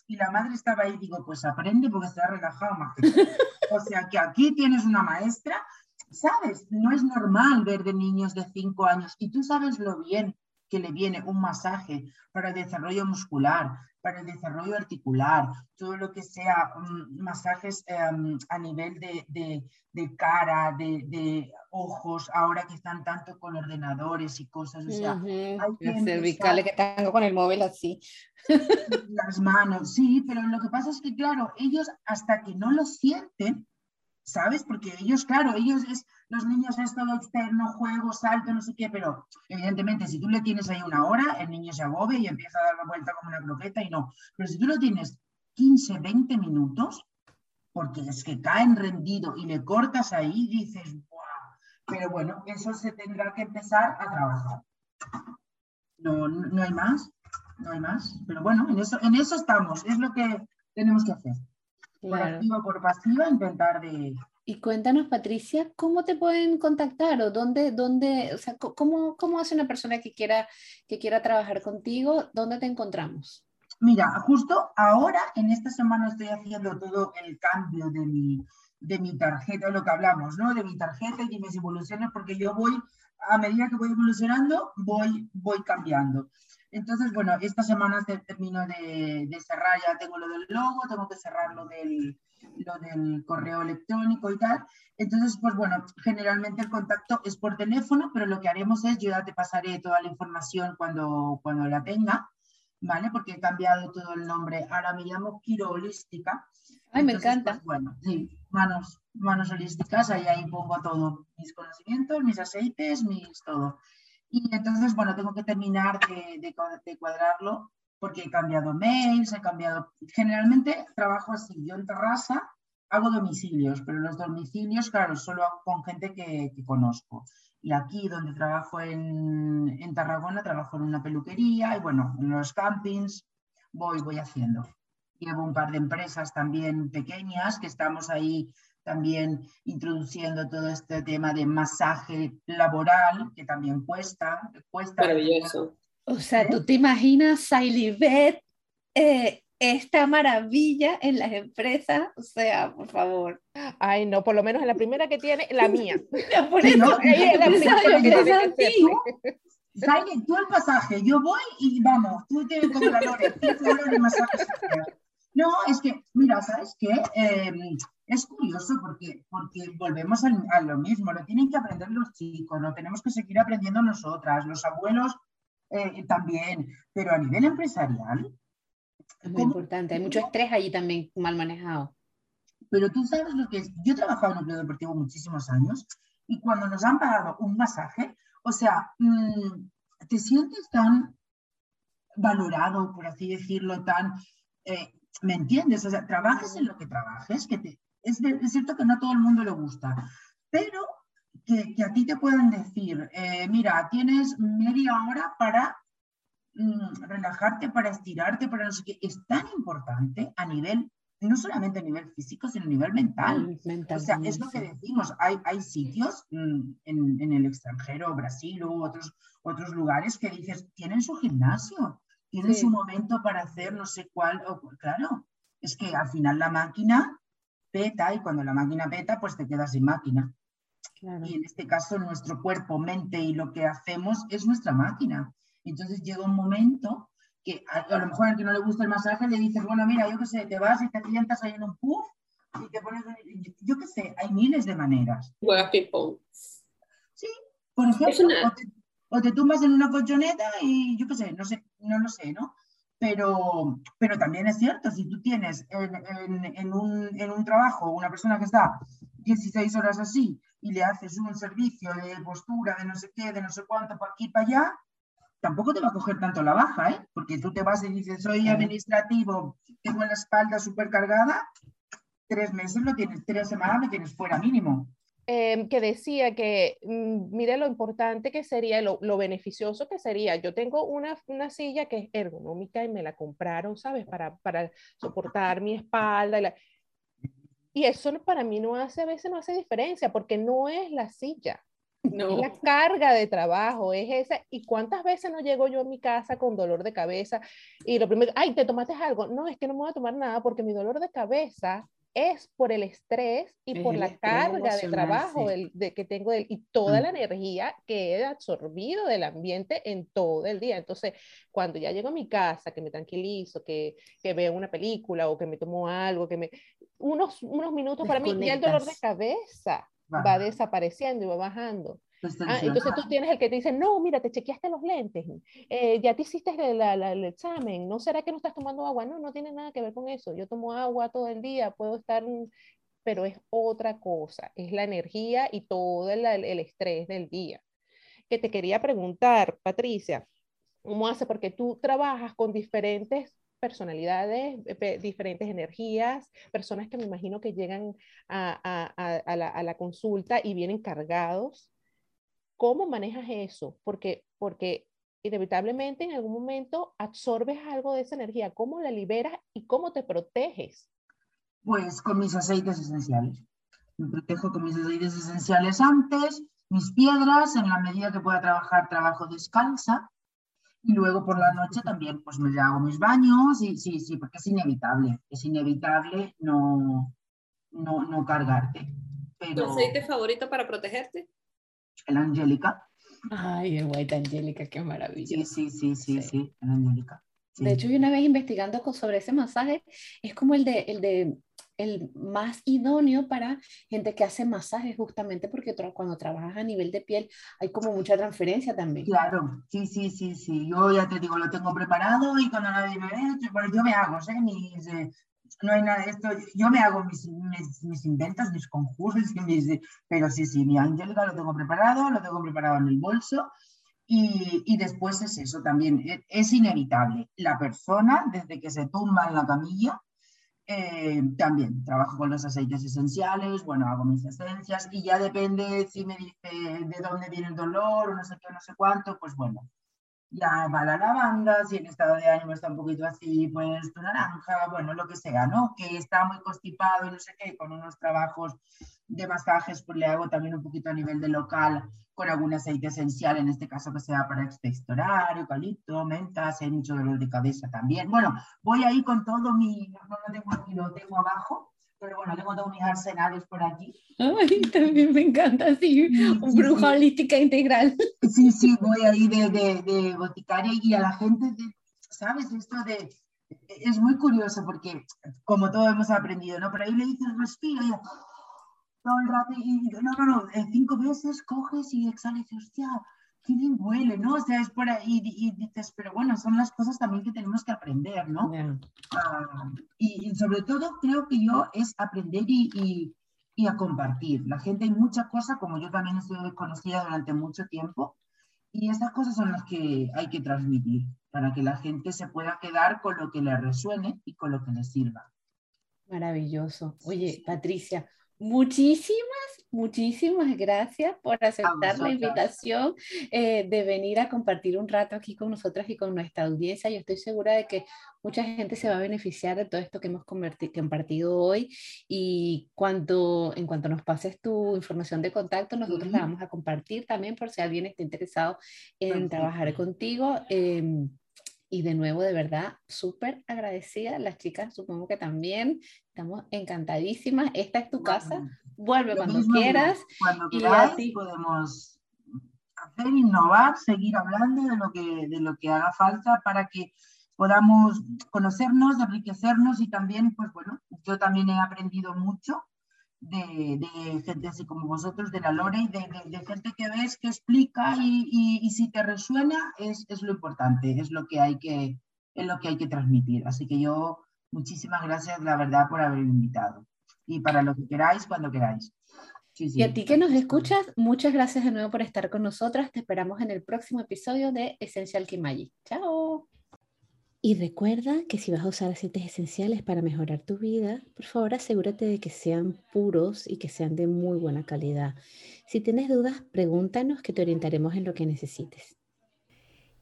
y la madre estaba ahí, digo, pues aprende porque está relajado más [LAUGHS] que. O sea que aquí tienes una maestra, ¿sabes? No es normal ver de niños de 5 años, y tú sabes lo bien que le viene un masaje para el desarrollo muscular, para el desarrollo articular, todo lo que sea mm, masajes em, a nivel de, de- de cara, de, de ojos, ahora que están tanto con ordenadores y cosas, o sea, Ujú, que Las cervicales que tengo con el móvil así. las manos, sí, pero lo que pasa es que, claro, ellos hasta que no lo sienten, ¿sabes? Porque ellos, claro, ellos es, los niños es todo externo, juego, salto, no sé qué, pero evidentemente si tú le tienes ahí una hora, el niño se agobia y empieza a dar la vuelta como una croqueta y no. Pero si tú lo tienes 15, 20 minutos, porque es que caen rendido y le cortas ahí, dices, ¡buah! Pero bueno, eso se tendrá que empezar a trabajar. No, no hay más, no hay más. Pero bueno, en eso, en eso estamos, es lo que tenemos que hacer. Por Claro. activa o por pasiva, intentar de, Y cuéntanos, Patricia, ¿cómo te pueden contactar o dónde, dónde, o sea, cómo, cómo hace una persona que quiera, que quiera trabajar contigo? ¿Dónde te encontramos? Mira, justo ahora, en esta semana estoy haciendo todo el cambio de mi, de mi tarjeta, lo que hablamos, ¿no? De mi tarjeta y de mis evoluciones, porque yo voy, a medida que voy evolucionando, voy, voy cambiando. Entonces, bueno, esta semana termino de, de, cerrar, ya tengo lo del logo, tengo que cerrar lo del, lo del correo electrónico y tal. Entonces, pues bueno, generalmente el contacto es por teléfono, pero lo que haremos es, yo ya te pasaré toda la información cuando, cuando la tenga, ¿vale? Porque he cambiado todo el nombre. Ahora me llamo Quiro Holística. Ay, me encanta. Pues, bueno, sí, manos, manos holísticas, ahí, ahí pongo todo, mis conocimientos, mis aceites, mis todo. Y entonces, bueno, tengo que terminar de, cuadrarlo porque he cambiado mails, he cambiado... Generalmente trabajo así, yo en terraza hago domicilios, pero los domicilios, claro, solo hago con gente que, que conozco. Y aquí donde trabajo en, en, Tarragona, trabajo en una peluquería y bueno, en los campings voy, voy haciendo. Llevo un par de empresas también pequeñas que estamos ahí también introduciendo todo este tema de masaje laboral, que también cuesta. cuesta Maravilloso. O sea, ¿tú te imaginas, Sailibet, eh, esta maravilla en las empresas? O sea, por favor. Ay, no, por lo menos en la primera que tiene, la mía. [LAUGHS] por eso, no, es la primera que tiene tú el pasaje, yo voy y vamos, tú tienes como la Lore, de masaje. No, es que, mira, ¿sabes qué? Eh, es curioso porque, porque volvemos a, lo mismo, lo tienen que aprender los chicos, lo tenemos que seguir aprendiendo nosotras, los abuelos eh, también, pero a nivel empresarial. Es muy importante, hay mucho estrés allí también mal manejado. Pero tú sabes lo que es, yo he trabajado en un club deportivo muchísimos años y cuando nos han pagado un masaje, o sea, mm, te sientes tan valorado, por así decirlo, tan... Eh, ¿Me entiendes? O sea, trabajes en lo que trabajes, que te, es, cierto que no a todo el mundo le gusta, pero que, a ti te puedan decir, eh, mira, tienes media hora para mm, relajarte, para estirarte, para no sé qué, es tan importante a nivel, no solamente a nivel físico, sino a nivel mental. o sea, es lo que decimos, hay, hay sitios mm, en, el extranjero, Brasil u otros, otros lugares que dices, tienen su gimnasio, tienen su momento para hacer no sé cuál, o, claro, es que al final la máquina peta y cuando la máquina peta, pues te quedas sin máquina. Y en este caso nuestro cuerpo, mente y lo que hacemos es nuestra máquina. Entonces llega un momento que a, lo mejor al que no le gusta el masaje le dices, bueno, mira, yo qué sé, te vas y te sientas ahí en un puff y te pones, yo qué sé, hay miles de maneras. Ping-pong. Sí, por ejemplo, o, te, o, te, tumbas en una colchoneta y yo qué sé, no sé, no lo sé, ¿no? Pero, pero también es cierto, si tú tienes en, un, trabajo una persona que está 16 horas así y le haces un servicio de postura, de no sé qué, de no sé cuánto, para aquí, para allá, tampoco te va a coger tanto la baja, ¿eh? Porque tú te vas y dices, soy administrativo, tengo la espalda súper cargada, tres meses lo tienes, tres semanas me tienes fuera mínimo. Em, que decía que, mm, mire lo importante que sería, lo, lo, beneficioso que sería. Yo tengo una, una, silla que es ergonómica y me la compraron, ¿sabes? Para, para soportar mi espalda. Y, la... y, eso para mí no hace, a veces no hace diferencia, porque no es la silla. No. La carga de trabajo, es esa. ¿Y cuántas veces no llego yo a mi casa con dolor de cabeza? Y lo primero, ay, ¿te tomaste algo? No, es que no me voy a tomar nada porque mi dolor de cabeza es por el estrés y por la carga de trabajo de, que tengo y toda mm. la energía que he absorbido del ambiente en todo el día. Entonces, cuando ya llego a mi casa, que me tranquilizo, que, que veo una película o que me tomo algo, que me... Unos, unos minutos para mí, ya el dolor de cabeza va desapareciendo y va bajando. Ah, entonces tú tienes el que te dice, no, mira, te chequeaste los lentes, eh, ya te hiciste el, examen, ¿no será que no estás tomando agua? No, no tiene nada que ver con eso. Yo tomo agua todo el día, puedo estar, pero es otra cosa, es la energía y todo el, el estrés del día. Que te quería preguntar, Patricia, ¿cómo hace? Porque tú trabajas con diferentes personalidades, diferentes energías, personas que me imagino que llegan a, a, a, la, a la consulta y vienen cargados ¿Cómo manejas eso? Porque, porque inevitablemente en algún momento absorbes algo de esa energía. ¿Cómo la liberas y cómo te proteges? Pues con mis aceites esenciales. Me protejo con mis aceites esenciales antes, mis piedras, en la medida que pueda trabajar, trabajo descalza. Y luego por la noche también pues me hago mis baños y sí, sí, porque es inevitable, es inevitable no, no, no cargarte. ¿Tu aceite favorito para protegerte? El Angélica. Ay, el White Angélica, qué maravilla. Sí, sí, sí, sí, sí, el Angélica. De hecho, yo una vez investigando sobre ese masaje, es como el de, el de el más idóneo para gente que hace masajes justamente porque cuando trabajas a nivel de piel hay como mucha transferencia también. Claro, sí, sí, sí, sí. Yo ya te digo, lo tengo preparado y cuando nadie me ve, bueno, yo me hago, ¿eh? Mis, eh, no hay nada esto, yo me hago mis, mis, mis inventos, mis conjuros, mis, pero sí, sí, mi Angélica lo tengo preparado, lo tengo preparado en el bolso y, y, después es eso también, e, es inevitable. La persona, desde que se tumba en la camilla, eh, también trabajo con los aceites esenciales, bueno, hago mis esencias y ya depende si me dice de dónde viene el dolor o no sé qué, no sé cuánto, pues bueno, ya va la lavanda, si el estado de ánimo está un poquito así, pues tu naranja, bueno, lo que sea, ¿no? Que está muy constipado y no sé qué, con unos trabajos de masajes, pues le hago también un poquito a nivel de local con algún aceite esencial, en este caso que sea para expectorar, eucalipto, mentas, hay mucho dolor de cabeza también. Bueno, voy ahí con todo mi, no lo tengo aquí, lo tengo abajo, pero bueno, tengo todos mis arsenales por aquí. Ay, también me encanta, sí, un bruja holística integral. Sí, sí, voy ahí de, de, de boticaria y a la gente, ¿sabes? Esto de, es muy curioso porque, como todos hemos aprendido, ¿no? Pero ahí le dices respira y todo el rato, y no, no, no, en cinco veces coges y exhalas y dices, hostia, qué bien huele, ¿no? O sea, es por ahí y, dices, pero bueno, son las cosas también que tenemos que aprender, ¿no? Ah, y, sobre todo creo que yo es aprender y, y, a compartir. La gente hay mucha cosa, como yo también he sido desconocida durante mucho tiempo, y esas cosas son las que hay que transmitir para que la gente se pueda quedar con lo que le resuene y con lo que le sirva. Maravilloso. Oye, Patricia, muchísimas muchísimas gracias por aceptar la invitación eh, de venir a compartir un rato aquí con nosotras y con nuestra audiencia. Yo estoy segura de que mucha gente se va a beneficiar de todo esto que hemos compartido hoy y cuando, en cuanto nos pases tu información de contacto, nosotros la vamos a compartir también por si alguien está interesado en trabajar contigo. Em, y de nuevo, de verdad, súper agradecida. Las chicas supongo que también estamos encantadísimas. Esta es tu casa. Vuelve cuando quieras. Cuando quieras podemos hacer, innovar, seguir hablando de lo, que, de lo que haga falta para que podamos conocernos, enriquecernos y también, pues bueno, yo también he aprendido mucho de, gente así como vosotros, de la Lore y de, gente que ves, que explica y, y, si te resuena es, es, lo importante, es lo, que hay que, es lo que hay que transmitir. Así que yo, muchísimas gracias, la verdad, por haberme invitado. Y para lo que queráis, cuando queráis. Y a ti que nos escuchas, muchas gracias de nuevo por estar con nosotras. Te esperamos en el próximo episodio de Esencial Kimayi. Chao. Y recuerda que si vas a usar aceites esenciales para mejorar tu vida, por favor asegúrate de que sean puros y que sean de muy buena calidad. Si tienes dudas, pregúntanos que te orientaremos en lo que necesites.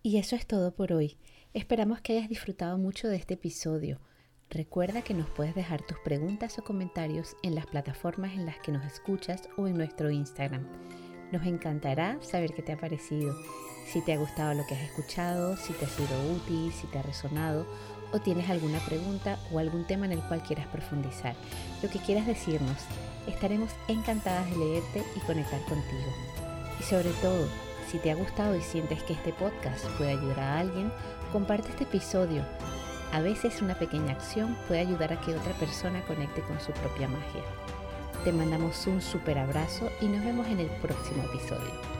Y eso es todo por hoy. Esperamos que hayas disfrutado mucho de este episodio. Recuerda que nos puedes dejar tus preguntas o comentarios en las plataformas en las que nos escuchas o en nuestro Instagram. Nos encantará saber qué te ha parecido si te ha gustado lo que has escuchado, si te ha sido útil, si te ha resonado o tienes alguna pregunta o algún tema en el cual quieras profundizar. Lo que quieras decirnos, estaremos encantadas de leerte y conectar contigo. Y sobre todo, si te ha gustado y sientes que este podcast puede ayudar a alguien, comparte este episodio. A veces una pequeña acción puede ayudar a que otra persona conecte con su propia magia. Te mandamos un super abrazo y nos vemos en el próximo episodio.